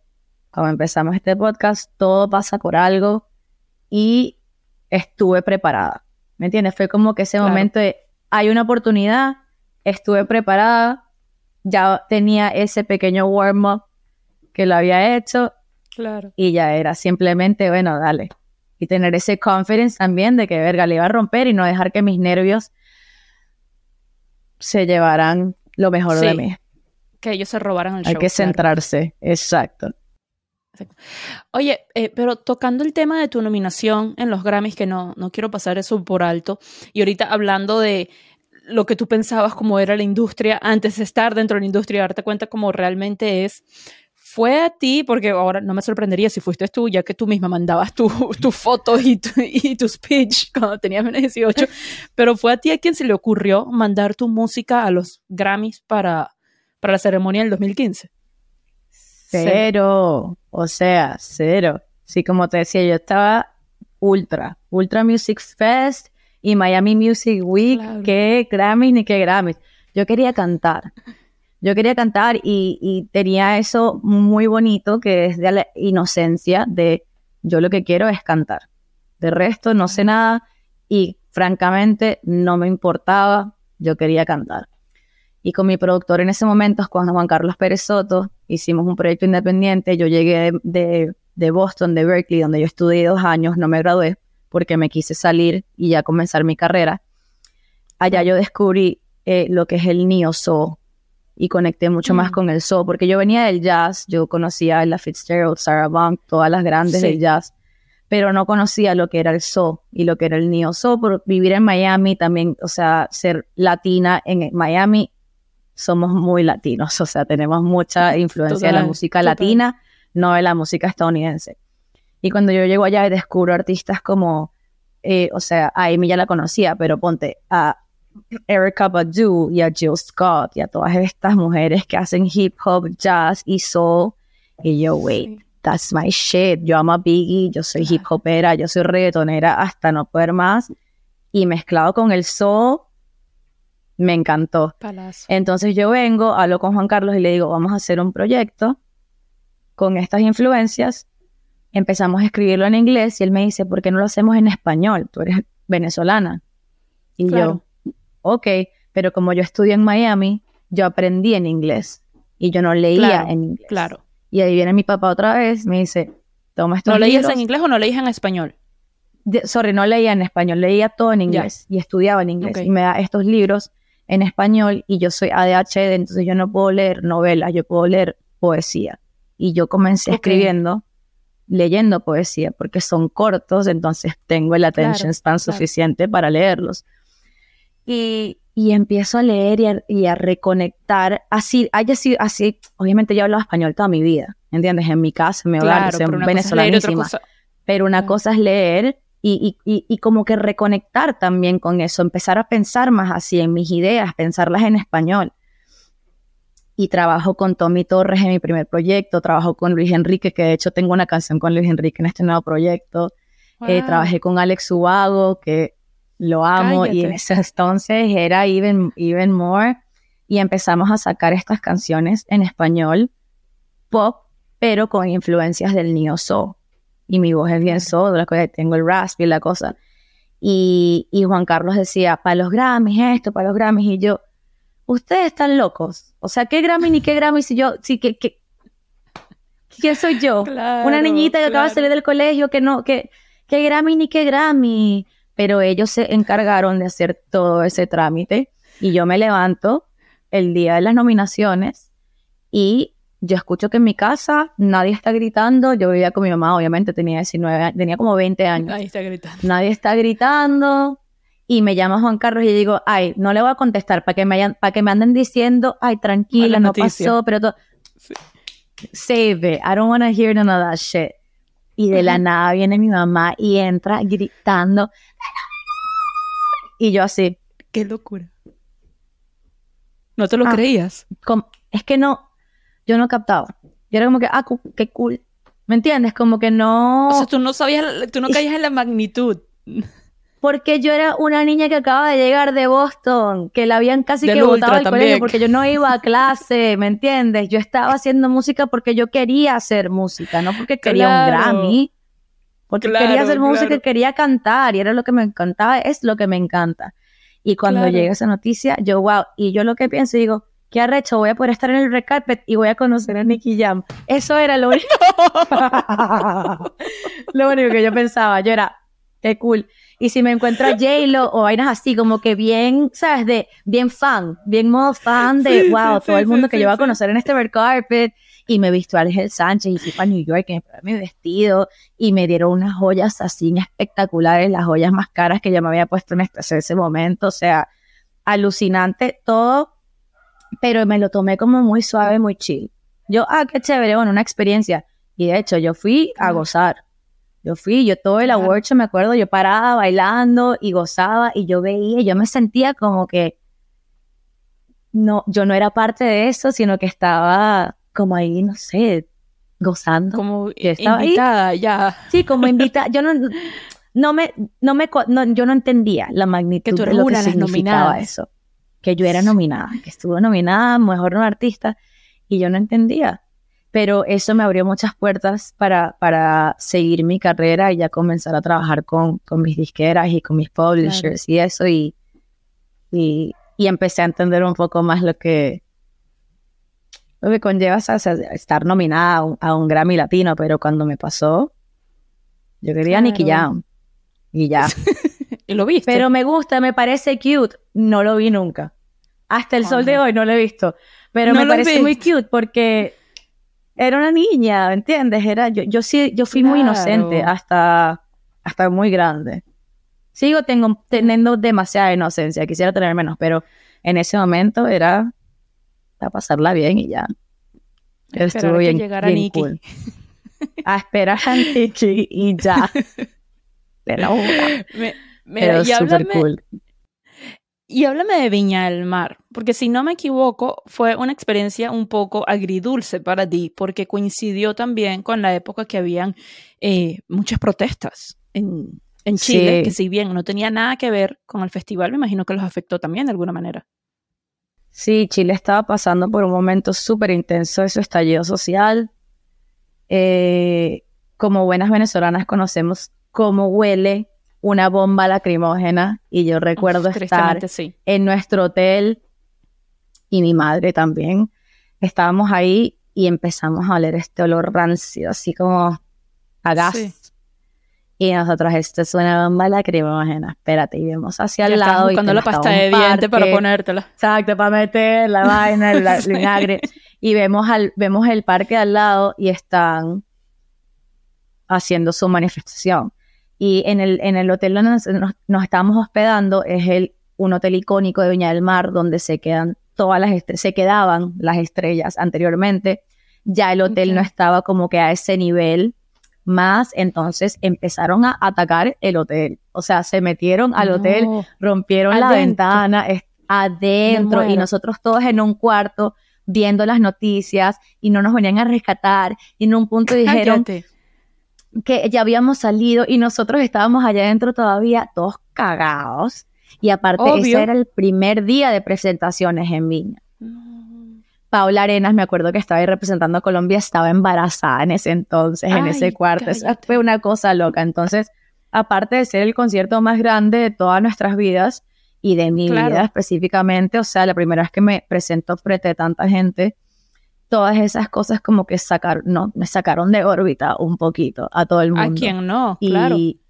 cuando empezamos este podcast, todo pasa por algo y estuve preparada. ¿Me entiendes? Fue como que ese Claro. momento de, hay una oportunidad, estuve preparada, ya tenía ese pequeño warm-up que lo había hecho Claro. y ya era simplemente, bueno, dale. Y tener ese confidence también de que, verga, le iba a romper y no dejar que mis nervios se llevaran lo mejor de mí. Que ellos se robaran el Hay show. que claro. centrarse, exacto. Oye, eh, pero tocando el tema de tu nominación en los Grammys, que no, no quiero pasar eso por alto, y ahorita hablando de lo que tú pensabas como era la industria antes de estar dentro de la industria y darte cuenta cómo realmente es, fue a ti, porque ahora no me sorprendería si fuiste tú, ya que tú misma mandabas tu, <laughs> tu foto y tu, y tu speech cuando tenías menos de 18, <laughs> pero fue a ti a quien se le ocurrió mandar tu música a los Grammys para, para la ceremonia del 2015. Cero, o sea, cero. Sí, como te decía, yo estaba ultra, Ultra Music Fest y Miami Music Week, Claro. que Grammys ni que Grammys. Yo quería cantar. Yo quería cantar y, y tenía eso muy bonito que es de la inocencia de yo lo que quiero es cantar. De resto no sé nada y francamente no me importaba, yo quería cantar. Y con mi productor en ese momento, Juan Juan Carlos Pérez Soto, hicimos un proyecto independiente. Yo llegué de, de, Boston, de Berkeley, donde yo estudié dos años, no me gradué porque me quise salir y ya comenzar mi carrera. Allá yo descubrí eh, lo que es el neo soul y conecté mucho más Mm. con el soul porque yo venía del jazz, yo conocía a la Fitzgerald, Sarah Vaughan, todas las grandes Sí. del jazz, pero no conocía lo que era el soul y lo que era el neo soul por vivir en Miami también, o sea, ser latina en Miami somos muy latinos, o sea, tenemos mucha <laughs> influencia de la música latina, no de la música estadounidense. Y cuando yo llego allá y descubro artistas como, eh, o sea, a Amy ya la conocía, pero ponte a Erica Badu y a Jill Scott y a todas estas mujeres que hacen hip hop, jazz y soul. Y yo, wait, that's my shit. Yo amo a Biggie, yo soy hip hopera, yo soy reggaetonera hasta no poder más. Y mezclado con el soul, me encantó. Entonces yo vengo, hablo con Juan Carlos y le digo, vamos a hacer un proyecto con estas influencias. Empezamos a escribirlo en inglés y él me dice, ¿por qué no lo hacemos en español? Tú eres venezolana. Y yo, ok, pero como yo estudié en Miami, yo aprendí en inglés y yo no leía en inglés. Claro. Y ahí viene mi papá otra vez, me dice, toma estos ¿No leías en inglés o no leías en español? sorry, no leía en español, leía todo en inglés y estudiaba en inglés. Y me da estos libros en español y yo soy ADHD, entonces yo no puedo leer novelas, yo puedo leer poesía. Y yo comencé escribiendo, leyendo poesía, porque son cortos, entonces tengo el attention span suficiente para leerlos. Y, y empiezo a leer y a, reconectar. Así, haya sido así, obviamente yo hablaba español toda mi vida, ¿entiendes? En mi casa, en mi hogar, soy venezolanísima. Pero una cosa es leer y, y, y, como que reconectar también con eso, empezar a pensar más así en mis ideas, pensarlas en español. Y trabajo con Tommy Torres en mi primer proyecto, trabajo con Luis Enrique, que de hecho tengo una canción con Luis Enrique en este nuevo proyecto. Eh, trabajé con Alex Ubago, que lo amo y en ese entonces era even, even more y empezamos a sacar estas canciones en español pop pero con influencias del neo soul y mi voz es bien soul, la cosa, tengo el rasp y la cosa y, y Juan Carlos decía para los Grammys esto, para los Grammys y yo ustedes están locos o sea, ¿qué Grammy ni qué Grammy si yo, sí, que, que ¿Quién soy yo? Una niñita que acaba de salir del colegio que no, que, ¿qué Grammy ni qué Grammy? pero ellos se encargaron de hacer todo ese trámite y yo me levanto el día de las nominaciones y yo escucho que en mi casa nadie está gritando, yo vivía con mi mamá, obviamente tenía 19, tenía como 20 años. Nadie está gritando. Nadie está gritando y me llama Juan Carlos y digo, ay, no le voy a contestar para que me, para que me anden diciendo, ay, tranquila, no pasó, pero todo... Save it, I don't want to hear none of that shit. Y de la nada viene mi mamá y entra gritando. Y yo así. Qué locura. ¿No te lo ah, creías? es que no, yo no captaba. Yo era como que, ah, qué cool. ¿Me entiendes? Como que no. O sea, tú no sabías, tú no caías en la magnitud. <laughs> Porque yo era una niña que acaba de llegar de Boston, que la habían casi que botado del colegio porque yo no iba a clase, ¿me entiendes? Yo estaba haciendo música porque yo quería hacer música, no porque quería un Grammy. Porque quería hacer música y quería cantar, y era lo que me encantaba, es lo que me encanta. Y cuando llega esa noticia, yo, wow, y yo lo que pienso, digo, qué arrecho, voy a poder estar en el red carpet y voy a conocer a Nicky Jam. Eso era lo único. <laughs> <laughs> lo único que yo pensaba, yo era, qué cool. Y si me encuentro a J-Lo o vainas así, como que bien, ¿sabes? De bien fan, bien modo fan de, wow, todo el mundo que yo voy a conocer en este red carpet. Y me visto a Ángel Sánchez y fui para New York y me mi vestido y me dieron unas joyas así espectaculares, las joyas más caras que yo me había puesto en este, ese momento. O sea, alucinante todo, pero me lo tomé como muy suave, muy chill. Yo, ah, qué chévere, bueno, una experiencia. Y de hecho, yo fui a gozar. Yo fui, yo todo el award me acuerdo, yo paraba bailando y gozaba y yo veía, yo me sentía como que no, yo no era parte de eso, sino que estaba como ahí, no sé, gozando. Como invitada, ya. Sí, como invitada. Yo no, no me, no me, yo no entendía la magnitud de lo que significaba eso. Que yo era nominada, que estuvo nominada, mejor no artista, y yo no entendía. Pero eso me abrió muchas puertas para, para seguir mi carrera y ya comenzar a trabajar con, con mis disqueras y con mis publishers y eso y, y, empecé a entender un poco más lo que, lo que conlleva estar nominada a un, Grammy Latino, pero cuando me pasó, yo quería Nicky Jam y ya. <laughs> ¿Y lo viste? Pero me gusta, me parece cute, no lo vi nunca. Hasta el sol de hoy no lo he visto, pero me parece muy cute porque era una niña, ¿me entiendes? Era, yo, yo sí, yo fui muy inocente hasta, hasta muy grande. Sigo tengo, teniendo demasiada inocencia, quisiera tener menos, pero en ese momento era a pasarla bien y ya. Estuvo bien, llegar a Nikki. A esperar a Nikki y ya. <laughs> Pero, pero súper cool. Y háblame de Viña del Mar, porque si no me equivoco, fue una experiencia un poco agridulce para ti, porque coincidió también con la época que habían eh, muchas protestas en, en Chile, que si bien no tenía nada que ver con el festival, me imagino que los afectó también de alguna manera. Sí, Chile estaba pasando por un momento súper intenso de su estallido social. Eh, como buenas venezolanas conocemos cómo huele una bomba lacrimógena y yo recuerdo estar en nuestro hotel y mi madre también. Estábamos ahí y empezamos a oler este olor rancio, así como a gas. Y nosotros, esto es una bomba lacrimógena, espérate, y vemos hacia el lado. buscando la pasta de dientes para ponértela. Exacto, para meter la <laughs> vaina, el vinagre. y vemos, al, vemos el parque al lado y están haciendo su manifestación. Y en el, en el hotel donde nos, nos, estábamos hospedando es el, un hotel icónico de Viña del Mar donde se quedan todas las se quedaban las estrellas anteriormente. Ya el hotel no estaba como que a ese nivel más, entonces empezaron a atacar el hotel. O sea, se metieron al hotel, rompieron la ventana adentro y nosotros todos en un cuarto viendo las noticias y no nos venían a rescatar. Y en un punto <laughs> dijeron que ya habíamos salido y nosotros estábamos allá adentro todavía todos cagados. Y aparte, ese era el primer día de presentaciones en Viña. Paula Arenas, me acuerdo que estaba ahí representando a Colombia, estaba embarazada en ese entonces, en ese cuarto. Eso fue una cosa loca. Entonces, aparte de ser el concierto más grande de todas nuestras vidas y de mi vida específicamente, o sea, la primera vez que me presento frente a tanta gente, todas esas cosas como que sacaron, no, me sacaron de órbita un poquito a todo el mundo. A quien no, claro. Y,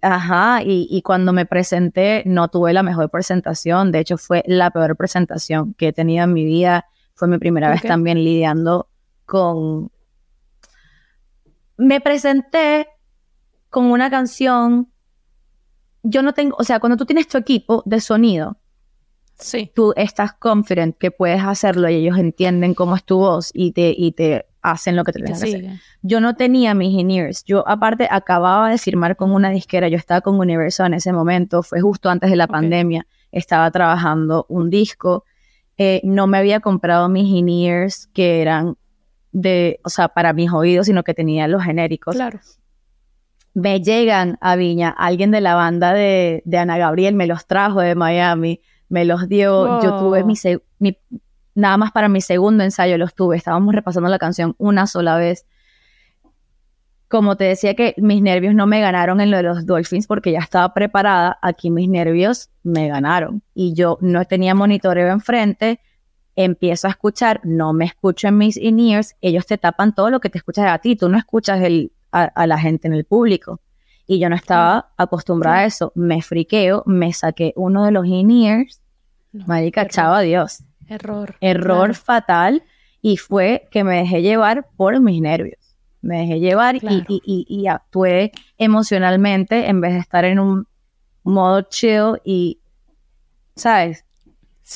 ajá, y, y, cuando me presenté no tuve la mejor presentación, de hecho fue la peor presentación que he tenido en mi vida, fue mi primera vez también lidiando con... Me presenté con una canción, yo no tengo, o sea, cuando tú tienes tu equipo de sonido, sí. tú estás confident que puedes hacerlo y ellos entienden cómo es tu voz y te, y te hacen lo que te tienes que hacer. Yo no tenía mis in-ears. Yo, aparte, acababa de firmar con una disquera. Yo estaba con Universal en ese momento. Fue justo antes de la pandemia. Estaba trabajando un disco. Eh, no me había comprado mis in-ears que eran de, o sea, para mis oídos, sino que tenía los genéricos. Claro. Me llegan a Viña, alguien de la banda de, de Ana Gabriel me los trajo de Miami me los dio, yo tuve mi, mi, nada más para mi segundo ensayo los tuve, estábamos repasando la canción una sola vez. Como te decía que mis nervios no me ganaron en lo de los Dolphins porque ya estaba preparada, aquí mis nervios me ganaron y yo no tenía monitoreo enfrente, empiezo a escuchar, no me escucho en mis in-ears, ellos te tapan todo lo que te escuchas a ti, tú no escuchas el, a la gente en el público y yo no estaba acostumbrada a eso. Me friqueo, me saqué uno de los in-ears, no, marica, chao, adiós. Error. Error fatal y fue que me dejé llevar por mis nervios. Me dejé llevar y, actué emocionalmente en vez de estar en un modo chill y, ¿sabes?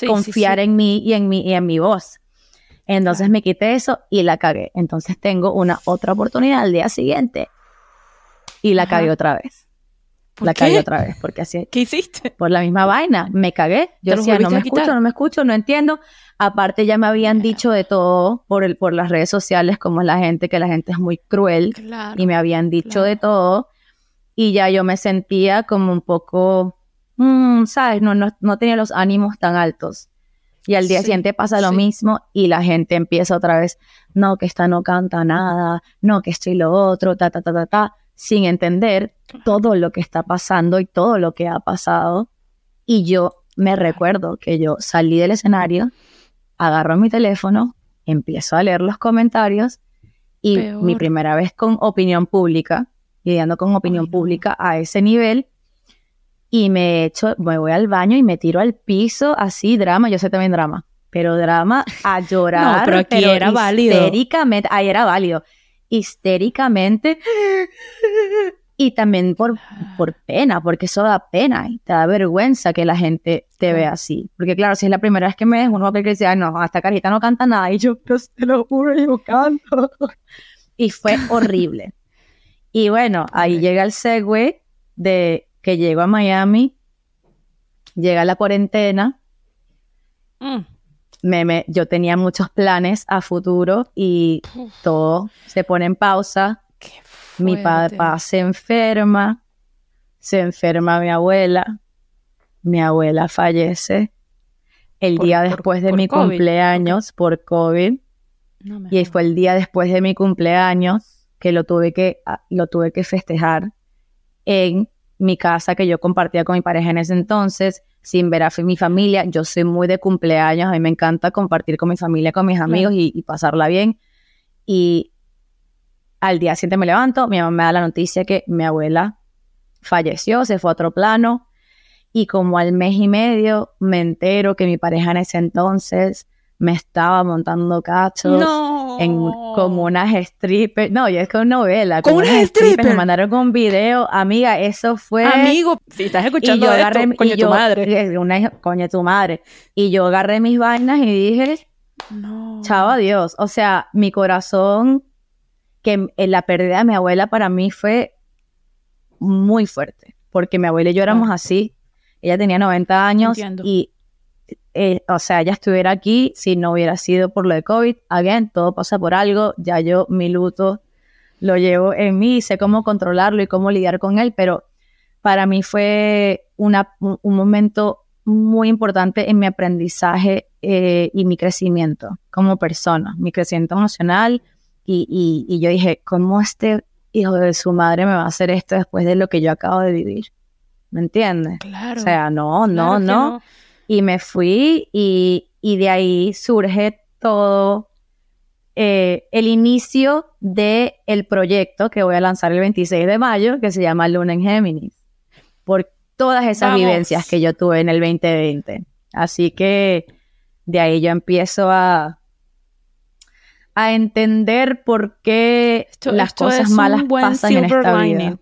Confiar en mí y en mi, y en mi voz. Entonces me quité eso y la cagué. Entonces tengo una otra oportunidad al día siguiente y la cagué otra vez. La cagué otra vez, porque así. ¿Qué hiciste? Por la misma vaina, me cagué. Yo decía, no me escucho, no me escucho, no entiendo. Aparte ya me habían dicho de todo por, el, por las redes sociales, como la gente, que la gente es muy cruel. y me habían dicho de todo. Y ya yo me sentía como un poco, mm, ¿sabes? No, no, no, tenía los ánimos tan altos. Y al día siguiente pasa lo mismo y la gente empieza otra vez, no, que esta no canta nada, no, que estoy lo otro, ta, ta, ta, ta, ta sin entender todo lo que está pasando y todo lo que ha pasado. Y yo me recuerdo que yo salí del escenario, agarro mi teléfono, empiezo a leer los comentarios y mi primera vez con opinión pública, lidiando con opinión pública a ese nivel, y me echo, me voy al baño y me tiro al piso, así, drama, yo sé también drama, pero drama a llorar. <laughs> No, pero aquí era válido. Histéricamente, ahí era válido. Histéricamente. Y también por, por pena, porque eso da pena y te da vergüenza que la gente te vea así. Porque claro, si es la primera vez que me ves, uno va a creer que dice, no, esta carita no canta nada. Y yo, pues te lo juro, yo canto. <laughs> Y fue horrible. Y bueno, ahí llega el segue de que llego a Miami, llega la cuarentena. Mm. Yo tenía muchos planes a futuro y todo se pone en pausa. Qué Mi papá se enferma, se enferma mi abuela, mi abuela fallece el Por- día por- después de por mi COVID, cumpleaños por COVID No y jodas. fue el día después de mi cumpleaños que lo tuve que, ah, lo tuve que festejar en mi casa que yo compartía con mi pareja en ese entonces, sin ver a mi familia. Yo soy muy de cumpleaños, a mí me encanta compartir con mi familia, con mis amigos y, y pasarla bien. Y al día siguiente me levanto, mi mamá me da la noticia que mi abuela falleció, se fue a otro plano. Y como al mes y medio me entero que mi pareja en ese entonces me estaba montando cachos No. En, con unas strippers. No, y es con novela. ¿Con unas unas strippers? Me mandaron con video. Amiga, eso fue. Amigo, si estás y escuchando yo esto, agarré. coño, y tu yo- madre. eh, Una, coño, tu madre. Y yo agarré mis vainas y dije, No. chao, adiós. O sea, mi corazón, que en la pérdida de mi abuela para mí fue muy fuerte. Porque mi abuela y yo éramos así. Ella tenía 90 años Entiendo. y, eh, o sea, ella estuviera aquí si no hubiera sido por lo de COVID. Again, todo pasa por algo. Ya yo mi luto lo llevo en mí, sé cómo controlarlo y cómo lidiar con él, pero para mí fue una, un, momento muy importante en mi aprendizaje eh, y mi crecimiento como persona, mi crecimiento emocional. Y, y- y yo dije, ¿cómo este hijo de su madre me va a hacer esto después de lo que yo acabo de vivir? ¿Me entiendes? Claro. O sea, no, no, Claro que no. Y me fui y, y de ahí surge todo eh, el inicio de el proyecto que voy a lanzar el 26 de mayo, que se llama Luna en Géminis, por todas esas Vamos. vivencias que yo tuve en el 2020. Así que de ahí yo empiezo a, a entender por qué Esto- las esto cosas malas pasan en esta lining. vida.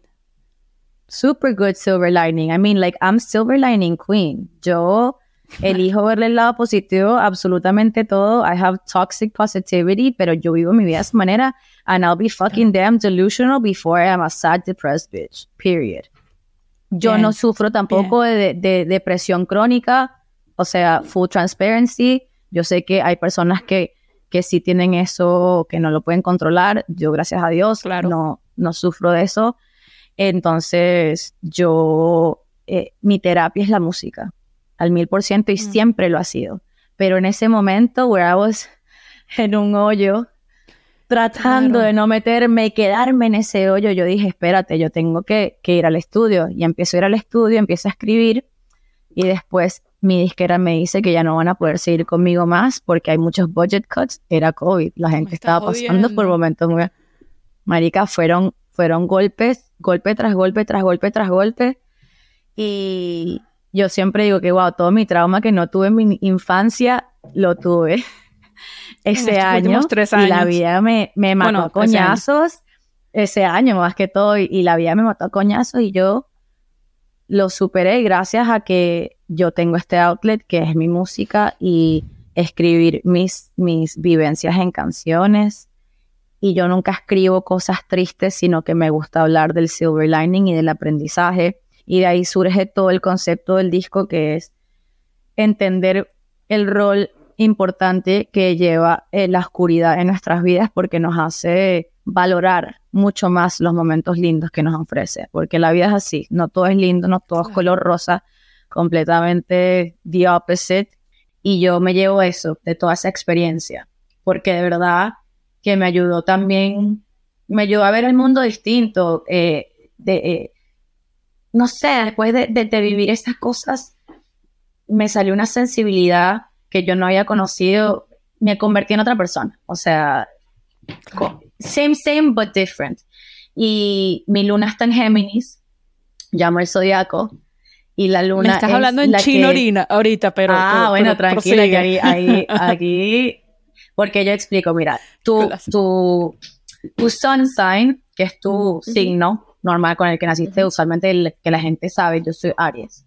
Super good silver lining. I mean, like, I'm silver lining queen. Yo elijo verle el lado positivo absolutamente todo. I have toxic positivity, pero yo vivo mi vida de esa manera. And I'll be fucking damn delusional before I am a sad, depressed bitch. Period. Yo Bien, no sufro tampoco de, de depresión crónica. O sea, full transparency. Yo sé que hay personas que, que sí tienen eso, que no lo pueden controlar. Yo, gracias a Dios, Claro. no, no sufro de eso. Entonces, yo, eh, mi terapia es la música, al mil por ciento, y Mm. siempre lo ha sido. Pero en ese momento, where I was <laughs> en un hoyo, tratando Claro. de no meterme y quedarme en ese hoyo, yo dije, espérate, yo tengo que, que ir al estudio. Y empiezo a ir al estudio, empiezo a escribir, y después mi disquera me dice que ya no van a poder seguir conmigo más porque hay muchos budget cuts. Era COVID, la gente estaba pasando por momentos muy... Marica, fueron, fueron golpes, golpe tras golpe, tras golpe, tras golpe. Y yo siempre digo que, wow, todo mi trauma que no tuve en mi infancia, lo tuve ese año. tres Y la años. vida me, me mató Bueno, a ese año. coñazos. Ese año, más que todo. Y, y la vida me mató a coñazos y yo lo superé gracias a que yo tengo este outlet que es mi música y escribir mis, mis vivencias en canciones. Y yo nunca escribo cosas tristes, sino que me gusta hablar del silver lining y del aprendizaje. Y de ahí surge todo el concepto del disco que es entender el rol importante que lleva eh, la oscuridad en nuestras vidas porque nos hace valorar mucho más los momentos lindos que nos ofrece, porque la vida es así, no todo es lindo, no todo es color rosa, completamente the opposite, y yo me llevo eso, de toda esa experiencia, porque de verdad que me ayudó también, me ayudó a ver el mundo distinto, eh, de, eh, no sé, después de, de- de vivir esas cosas, me salió una sensibilidad que yo no había conocido, me convertí en otra persona, o sea, same, same, but different. Y mi luna está en Géminis, llamo el zodiaco, Y la luna. Me estás hablando en chino ahorita, pero. Ah, bueno, tranquila, que ahí, <laughs> ahí, Porque yo explico, mira, tu, tu, tu sun sign, que es tu signo normal con el que naciste, usualmente el que la gente sabe, yo soy Aries.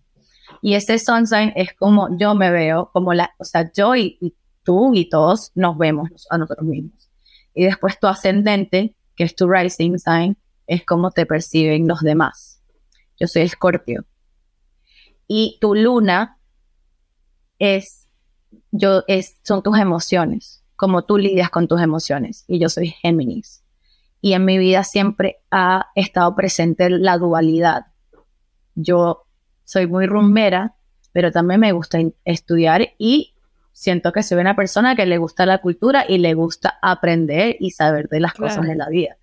Y ese sun sign es como yo me veo, como la, o sea, yo y, y tú y todos nos vemos a nosotros mismos. Y después tu ascendente, que es tu rising sign, es como te perciben los demás. Yo soy Escorpio. Y tu luna es, yo, es, son tus emociones, como tú lidias con tus emociones. Y yo soy Géminis. Y en mi vida siempre ha estado presente la dualidad. Yo soy muy rumbera, pero también me gusta estudiar y siento que soy una persona que le gusta la cultura y le gusta aprender y saber de las cosas de la vida.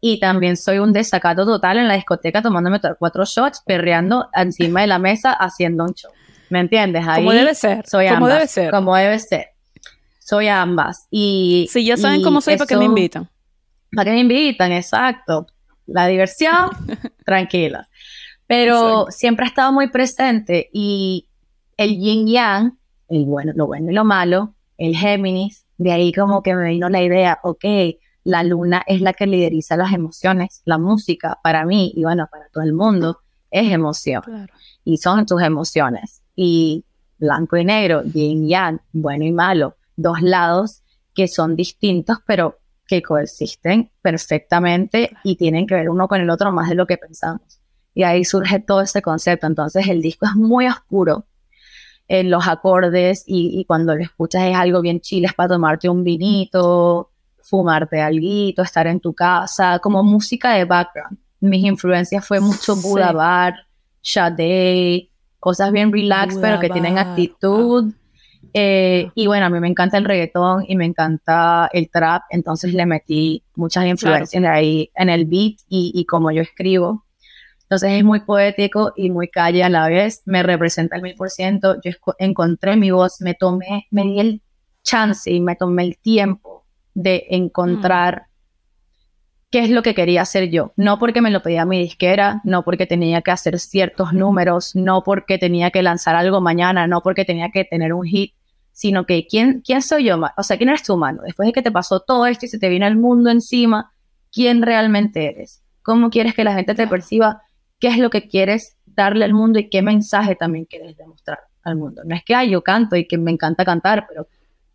Y también soy un desacato total en la discoteca tomándome cuatro shots, perreando encima de la mesa haciendo un show. ¿Me entiendes? Ahí como debe ser. Soy como ambas, debe ser. Como debe ser. Soy ambas. Y, si ya saben cómo soy, ¿para qué me invitan? ¿Para qué me invitan? Exacto. La diversión, <laughs> tranquila. Pero siempre ha estado muy presente y el yin yang el bueno, lo bueno y lo malo, el Géminis, de ahí como que me vino la idea, ok, la luna es la que lideriza las emociones, la música para mí y bueno, para todo el mundo es emoción. Y son tus emociones. Y blanco y negro, yin yang, bueno y malo, dos lados que son distintos, pero que coexisten perfectamente y tienen que ver uno con el otro más de lo que pensamos. Y ahí surge todo ese concepto. Entonces el disco es muy oscuro, en los acordes y, cuando lo escuchas es algo bien chile, es para tomarte un vinito, fumarte algo, estar en tu casa, como música de background. Mis influencias fue mucho Buda Bar, Sade, cosas bien relax, pero que tienen actitud. Eh, y bueno, a mí me encanta el reggaetón y me encanta el trap, entonces le metí muchas influencias ahí en el beat y, y como yo escribo. Entonces es muy poético y muy calle a la vez, me representa el mil por ciento, yo encontré mi voz, me tomé, me di el chance y me tomé el tiempo de encontrar qué es lo que quería hacer yo. No porque me lo pedía mi disquera, no porque tenía que hacer ciertos números, no porque tenía que lanzar algo mañana, no porque tenía que tener un hit, sino que quién, quién soy yo, o sea, quién eres tu mano. Después de que te pasó todo esto y se te viene el mundo encima, ¿quién realmente eres? ¿Cómo quieres que la gente te perciba? qué es lo que quieres darle al mundo y qué mensaje también quieres demostrar al mundo. No es que yo canto y que me encanta cantar, pero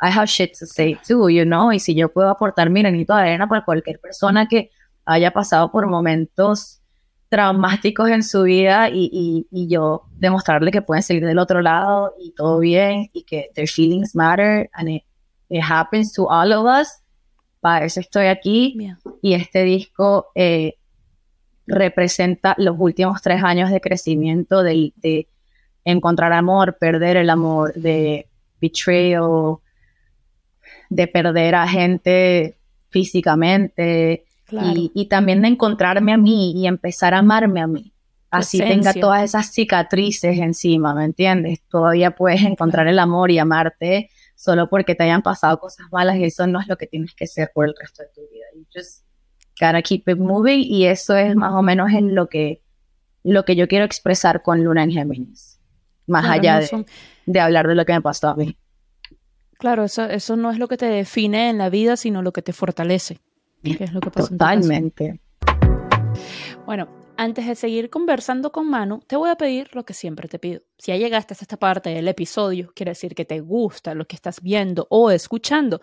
I have shit to say too, you know, y si yo puedo aportar mi granito de arena para cualquier persona que haya pasado por momentos traumáticos en su vida y, yo demostrarle que pueden seguir del otro lado y todo bien y que their feelings matter and it, happens to all of us. Para eso estoy aquí y este disco eh, representa los últimos tres años de crecimiento de, de encontrar amor, perder el amor, de betrayal, de perder a gente físicamente y, también de encontrarme a mí y empezar a amarme a mí. Así tenga todas esas cicatrices encima, ¿me entiendes? Todavía puedes encontrar el amor y amarte solo porque te hayan pasado cosas malas y eso no es lo que tienes que ser por el resto de tu vida gotta keep it moving y eso es más o menos en lo que, lo que yo quiero expresar con Luna en Géminis, más allá de, hablar de lo que me pasó a mí. Claro, eso, eso no es lo que te define en la vida, sino lo que te fortalece. Que es lo que pasa Totalmente. bueno, antes de seguir conversando con Manu, te voy a pedir lo que siempre te pido. Si ya llegaste hasta esta parte del episodio, quiere decir que te gusta lo que estás viendo o escuchando.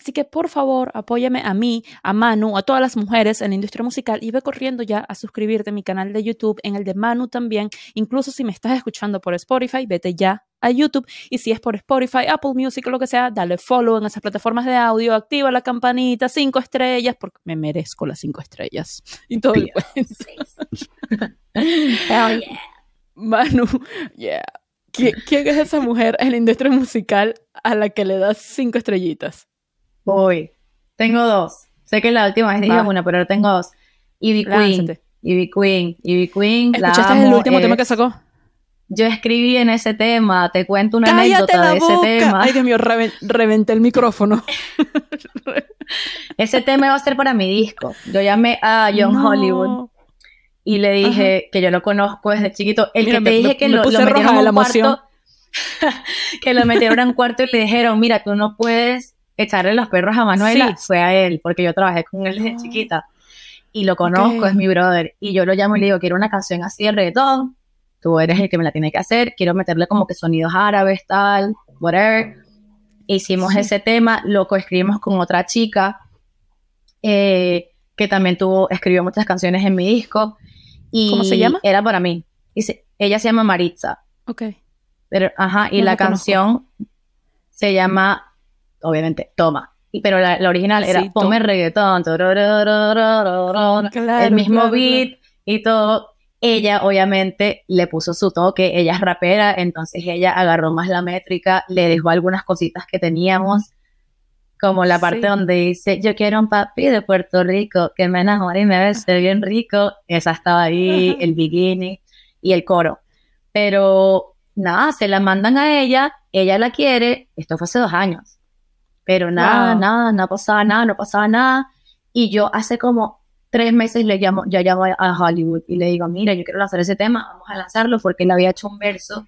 Así que por favor, apóyame a mí, a Manu, a todas las mujeres en la industria musical y ve corriendo ya a suscribirte a mi canal de YouTube, en el de Manu también. Incluso si me estás escuchando por Spotify, vete ya a YouTube y si es por Spotify, Apple Music o lo que sea, dale follow en esas plataformas de audio, activa la campanita, cinco estrellas, porque me merezco las cinco estrellas. Y todo el <laughs> Hell yeah. Manu, yeah. ¿Quién es esa mujer en la industria musical a la que le das cinco estrellitas? Voy. Tengo dos. Sé que la última vez dije una, pero ahora tengo dos. Ivy Queen. Ivy Queen. Ivy Queen. ¿Escuchaste el último tema que sacó? Yo escribí en ese tema, te cuento una anécdota de ese tema. Ay, Dios mío, reventé el micrófono. <laughs> ese tema va a ser para mi disco. Yo llamé a John Hollywood y le dije que yo lo conozco desde chiquito. El que te dije que lo, metieron en un cuarto, <laughs> que lo metieron en un cuarto y le dijeron, mira, tú no puedes echarle los perros a Manuela, fue a él, porque yo trabajé con él desde ah. chiquita y lo conozco, es mi brother. Y yo lo llamo y le digo, quiero una canción así de reggaetón, tú eres el que me la tiene que hacer, quiero meterle como que sonidos árabes, tal, whatever. Hicimos ese tema, lo coescribimos con otra chica eh, que también tuvo, escribió muchas canciones en mi disco. Y ¿Cómo se llama? Era para mí. ella se llama Maritza. Ok. Pero, ajá, y la, canción se llama, obviamente, Toma. pero la, original era sí, reggaetón, el mismo beat y todo. Ella obviamente le puso su toque, ella es rapera, entonces ella agarró más la métrica, le dejó algunas cositas que teníamos, como la parte donde dice, yo quiero un papi de Puerto Rico, que me enamore y me bese bien rico, esa estaba ahí, el beginning y el coro. Pero nada, se la mandan a ella, ella la quiere, esto fue hace dos años, pero nada, nada, no pasaba nada, no pasaba nada. Y yo hace como tres meses le llamo, ya llamo a Hollywood y le digo, mira, yo quiero lanzar ese tema, vamos a lanzarlo porque él había hecho un verso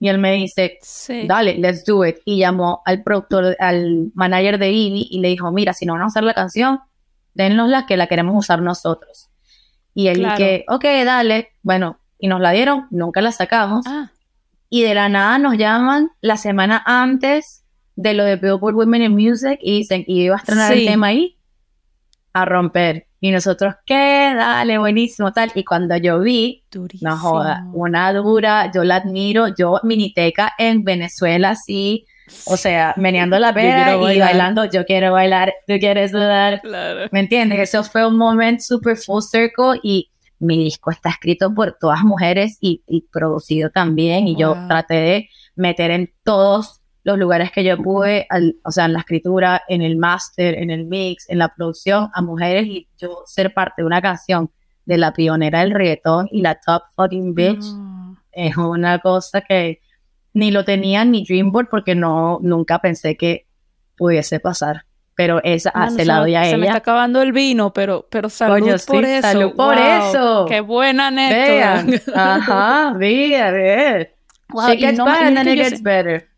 y él me dice, dale, let's do it. Y llamó al productor, al manager de Ivy y le dijo, mira, si no van a usar la canción, la que la queremos usar nosotros. Y él dije, ok, dale, bueno, y nos la dieron, nunca la sacamos. Ah. Y de la nada nos llaman la semana antes de lo de Billboard Women in Music y dicen, y iba a estrenar el tema ahí, a romper. Y nosotros, ¿qué? Dale, buenísimo, tal. Y cuando yo vi, no joda, una dura, yo la admiro, yo miniteca en Venezuela, sí, o sea, meneando la pera y bailando, yo quiero bailar, tú quieres dudar. ¿Me entiendes? Eso fue un momento super full circle y mi disco está escrito por todas mujeres y, producido también. Y yo traté de meter en todos los lugares que yo pude, o sea, en la escritura, en el máster, en el mix, en la producción, a mujeres y yo ser parte de una canción de la pionera del reggaetón y la top fucking bitch es una cosa que ni lo tenía ni Dreamboard porque no, nunca pensé que pudiese pasar. Pero esa ah, se la doy a ella. Se me está acabando el vino, pero, pero salud por eso. Salud por eso. Qué buena neta. Ajá, vean, vean. Wow, gets and then it gets better.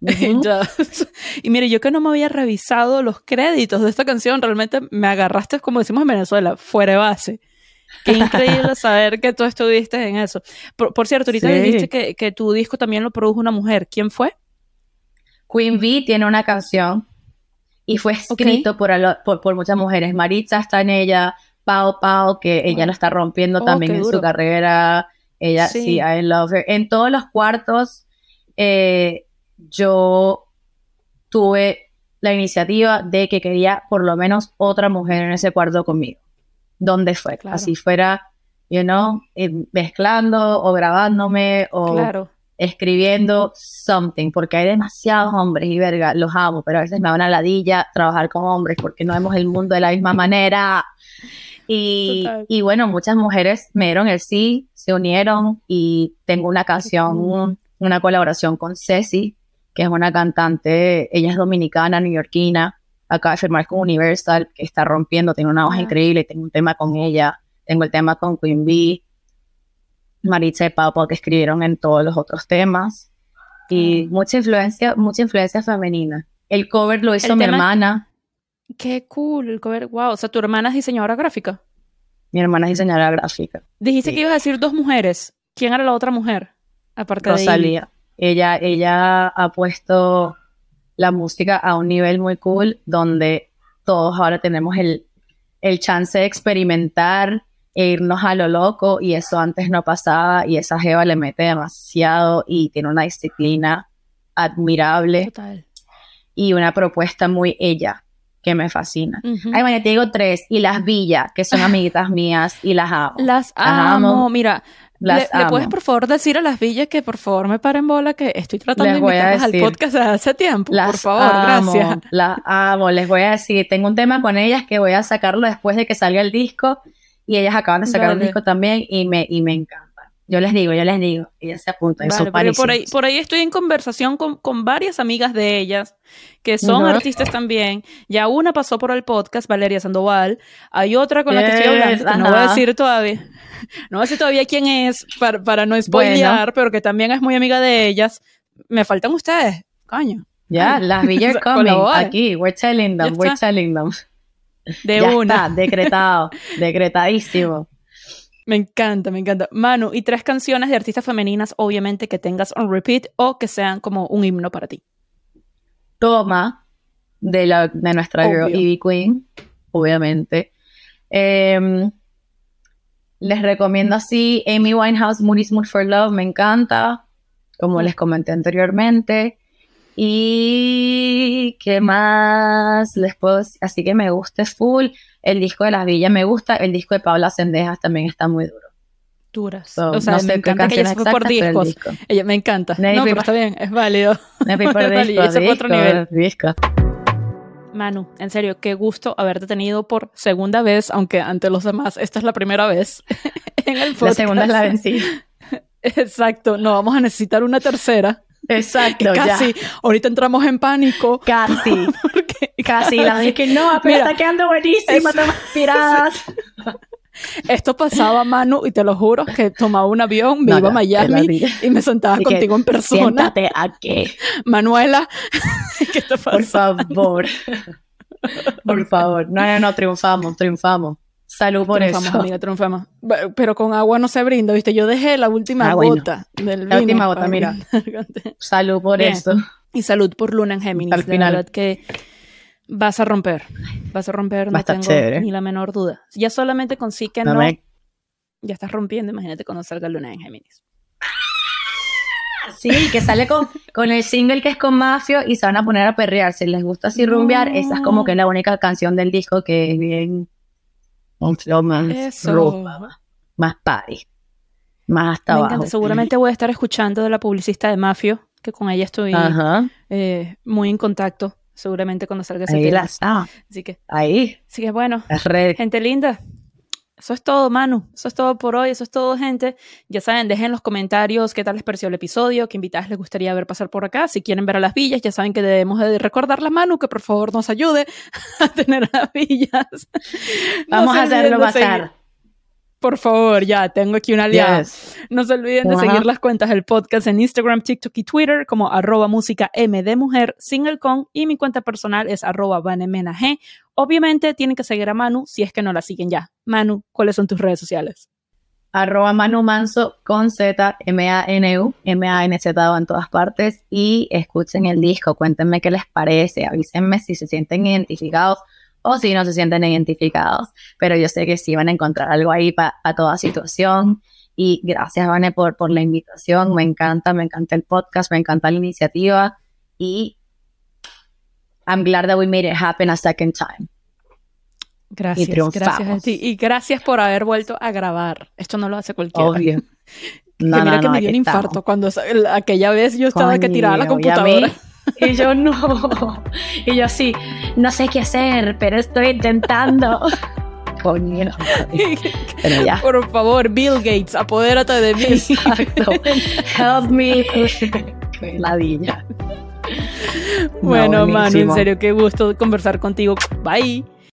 <laughs> y mire, yo que no me había revisado los créditos de esta canción, realmente me agarraste, como decimos en Venezuela, fuera de base. Qué increíble <laughs> saber que tú estuviste en eso. Por, cierto, ahorita dijiste que, que, tu disco también lo produjo una mujer. ¿Quién fue? Queen V tiene una canción y fue escrito por, por, muchas mujeres. Maritza está en ella, Pau Pau, que ella lo está rompiendo oh, también en su carrera. Ella, sí. I love her. En todos los cuartos, eh, yo tuve la iniciativa de que quería por lo menos otra mujer en ese cuarto conmigo. ¿Dónde fue? Así fuera, you know, eh, mezclando o grabándome o escribiendo something, porque hay demasiados hombres y verga, los amo, pero a veces me da una ladilla trabajar con hombres porque no vemos el mundo de la misma manera. Y, y bueno, muchas mujeres me dieron el sí, se unieron y tengo una canción, una colaboración con Ceci, que es una cantante, ella es dominicana, neoyorquina, acaba de firmar con Universal, que está rompiendo, tiene una voz ah. increíble, tengo un tema con ella, tengo el tema con Queen Bee, Maritza y Papa, que escribieron en todos los otros temas, y ah. mucha influencia, mucha influencia femenina. El cover lo hizo mi hermana. Qué cool, el cover, wow, o sea, tu hermana es diseñadora gráfica. Mi hermana es diseñadora gráfica. Dijiste que ibas a decir dos mujeres. ¿Quién era la otra mujer? Aparte Rosalía. Ella, ella ha puesto la música a un nivel muy cool donde todos ahora tenemos el, el chance de experimentar e irnos a lo loco y eso antes no pasaba y esa jeva le mete demasiado y tiene una disciplina admirable y una propuesta muy ella que me fascina. Ay, bueno, te digo tres y las Villas, que son <laughs> amiguitas mías y las amo. Las amo. Mira, le, puedes por favor decir a las villas que por favor me paren bola que estoy tratando de invitarlas al podcast hace tiempo? por favor, gracias. Las amo, les voy a decir, tengo un tema con ellas que voy a sacarlo después de que salga el disco y ellas acaban de sacar un disco también y me, y me encanta. Yo les digo, yo les digo. Ya se apunta. Vale, por, ahí, por ahí estoy en conversación con, con varias amigas de ellas que son artistas también. Ya una pasó por el podcast, Valeria Sandoval. Hay otra con la que estoy hablando, no voy a decir todavía. No voy a decir todavía quién es para, para no spoilear, pero que también es muy amiga de ellas. Me faltan ustedes, coño. Ya, las villas <laughs> coming aquí. We're telling them, we're telling them. De una. Está, decretado, <laughs> decretadísimo. Me encanta, me encanta. Manu, y tres canciones de artistas femeninas, obviamente, que tengas on repeat o que sean como un himno para ti. Toma, de, la, de nuestra girl Evie Queen, obviamente. Em, les recomiendo así Amy Winehouse, Smooth for Love, me encanta, como les comenté anteriormente. Y qué más les puedo decir? Así que me gusta full. El disco de Las Villas me gusta. El disco de Paula Sendejas también está muy duro. Duras. o sea, me encanta que ella fue por discos. Ella me encanta. no, pero está bien, es válido. Me fui por <laughs> disco, disco, otro nivel. Disco. Manu, en serio, qué gusto haberte tenido por segunda vez, aunque ante los demás esta es la primera vez <laughs> en el podcast. La segunda es la vencida. <laughs> Exacto, no vamos a necesitar una tercera. Exacto, casi. Ahorita entramos en pánico. Casi. <laughs> casi. La dije que no, pero está quedando buenísima, es... inspiradas. <laughs> Esto pasaba, Manu, y te lo juro que tomaba un avión, me iba a Miami y me sentaba contigo en persona. Siéntate aquí. Manuela, <laughs> ¿qué te pasa? Por favor. Por favor. No, no, no, triunfamos, triunfamos. Salud por triunfamos, eso. amiga, triunfamos. Pero con agua no se brinda, ¿viste? Yo dejé la última ah, gota del vino. La última gota, mira. <laughs> salud por eso. Y salud por Luna en Géminis. Al final. verdad que vas a romper. Vas a romper, no tengo ni la menor duda. Ya solamente con sí que no, ya estás rompiendo, imagínate cuando salga Luna en Géminis. Sí, que sale con, <laughs> con el single que es con Mafio y se van a poner a perrear. Si les gusta así rumbear, esa es como que la única canción del disco que es bien más más party, más hasta Me Encanta. Seguramente voy a estar escuchando de la publicista de Mafio, que con ella estoy eh, muy en contacto. Seguramente cuando salga ese Ahí la está. Así que. Ahí. Así que bueno. Gente linda. Eso es todo, Manu. Eso es todo por hoy. Eso es todo, gente. Ya saben, dejen en los comentarios qué tal les pareció el episodio, qué invitadas les gustaría ver pasar por acá. Si quieren ver a las villas, ya saben que debemos de recordarle a Manu que por favor nos ayude <laughs> a tener a las villas. Vamos a hacerlo pasar. Por favor, ya, tengo aquí una aliada. No se olviden de seguir las cuentas del podcast en Instagram, TikTok y Twitter como arroba música M de mujer sin el con y mi cuenta personal es arroba vanemenag. Obviamente tienen que seguir a Manu si es que no la siguen ya. Manu, ¿cuáles son tus redes sociales? Arroba Manu Manso con Z, M-A-N-U, M-A-N-Z en todas partes y escuchen el disco, cuéntenme qué les parece, avísenme si se sienten identificados o si no se sienten identificados, pero yo sé que sí van a encontrar algo ahí para toda situación. Y gracias, Vane, por, por la invitación. Me encanta, me encanta el podcast, me encanta la iniciativa. Y I'm glad that we made it happen a second time. Gracias, gracias a ti. Y gracias por haber vuelto a grabar. Esto no lo hace cualquiera. Obvio. <laughs> No, mira que me dio un infarto cuando aquella vez yo estaba que tiraba la computadora. <laughs> Y yo no. Y yo sí, no sé qué hacer, pero estoy intentando. <laughs> Coño. Pero ya. Por favor, Bill Gates, apodérate de mí. <laughs> Exacto. Help me. Ladilla. Bueno, Manu, en serio, qué gusto conversar contigo. Bye.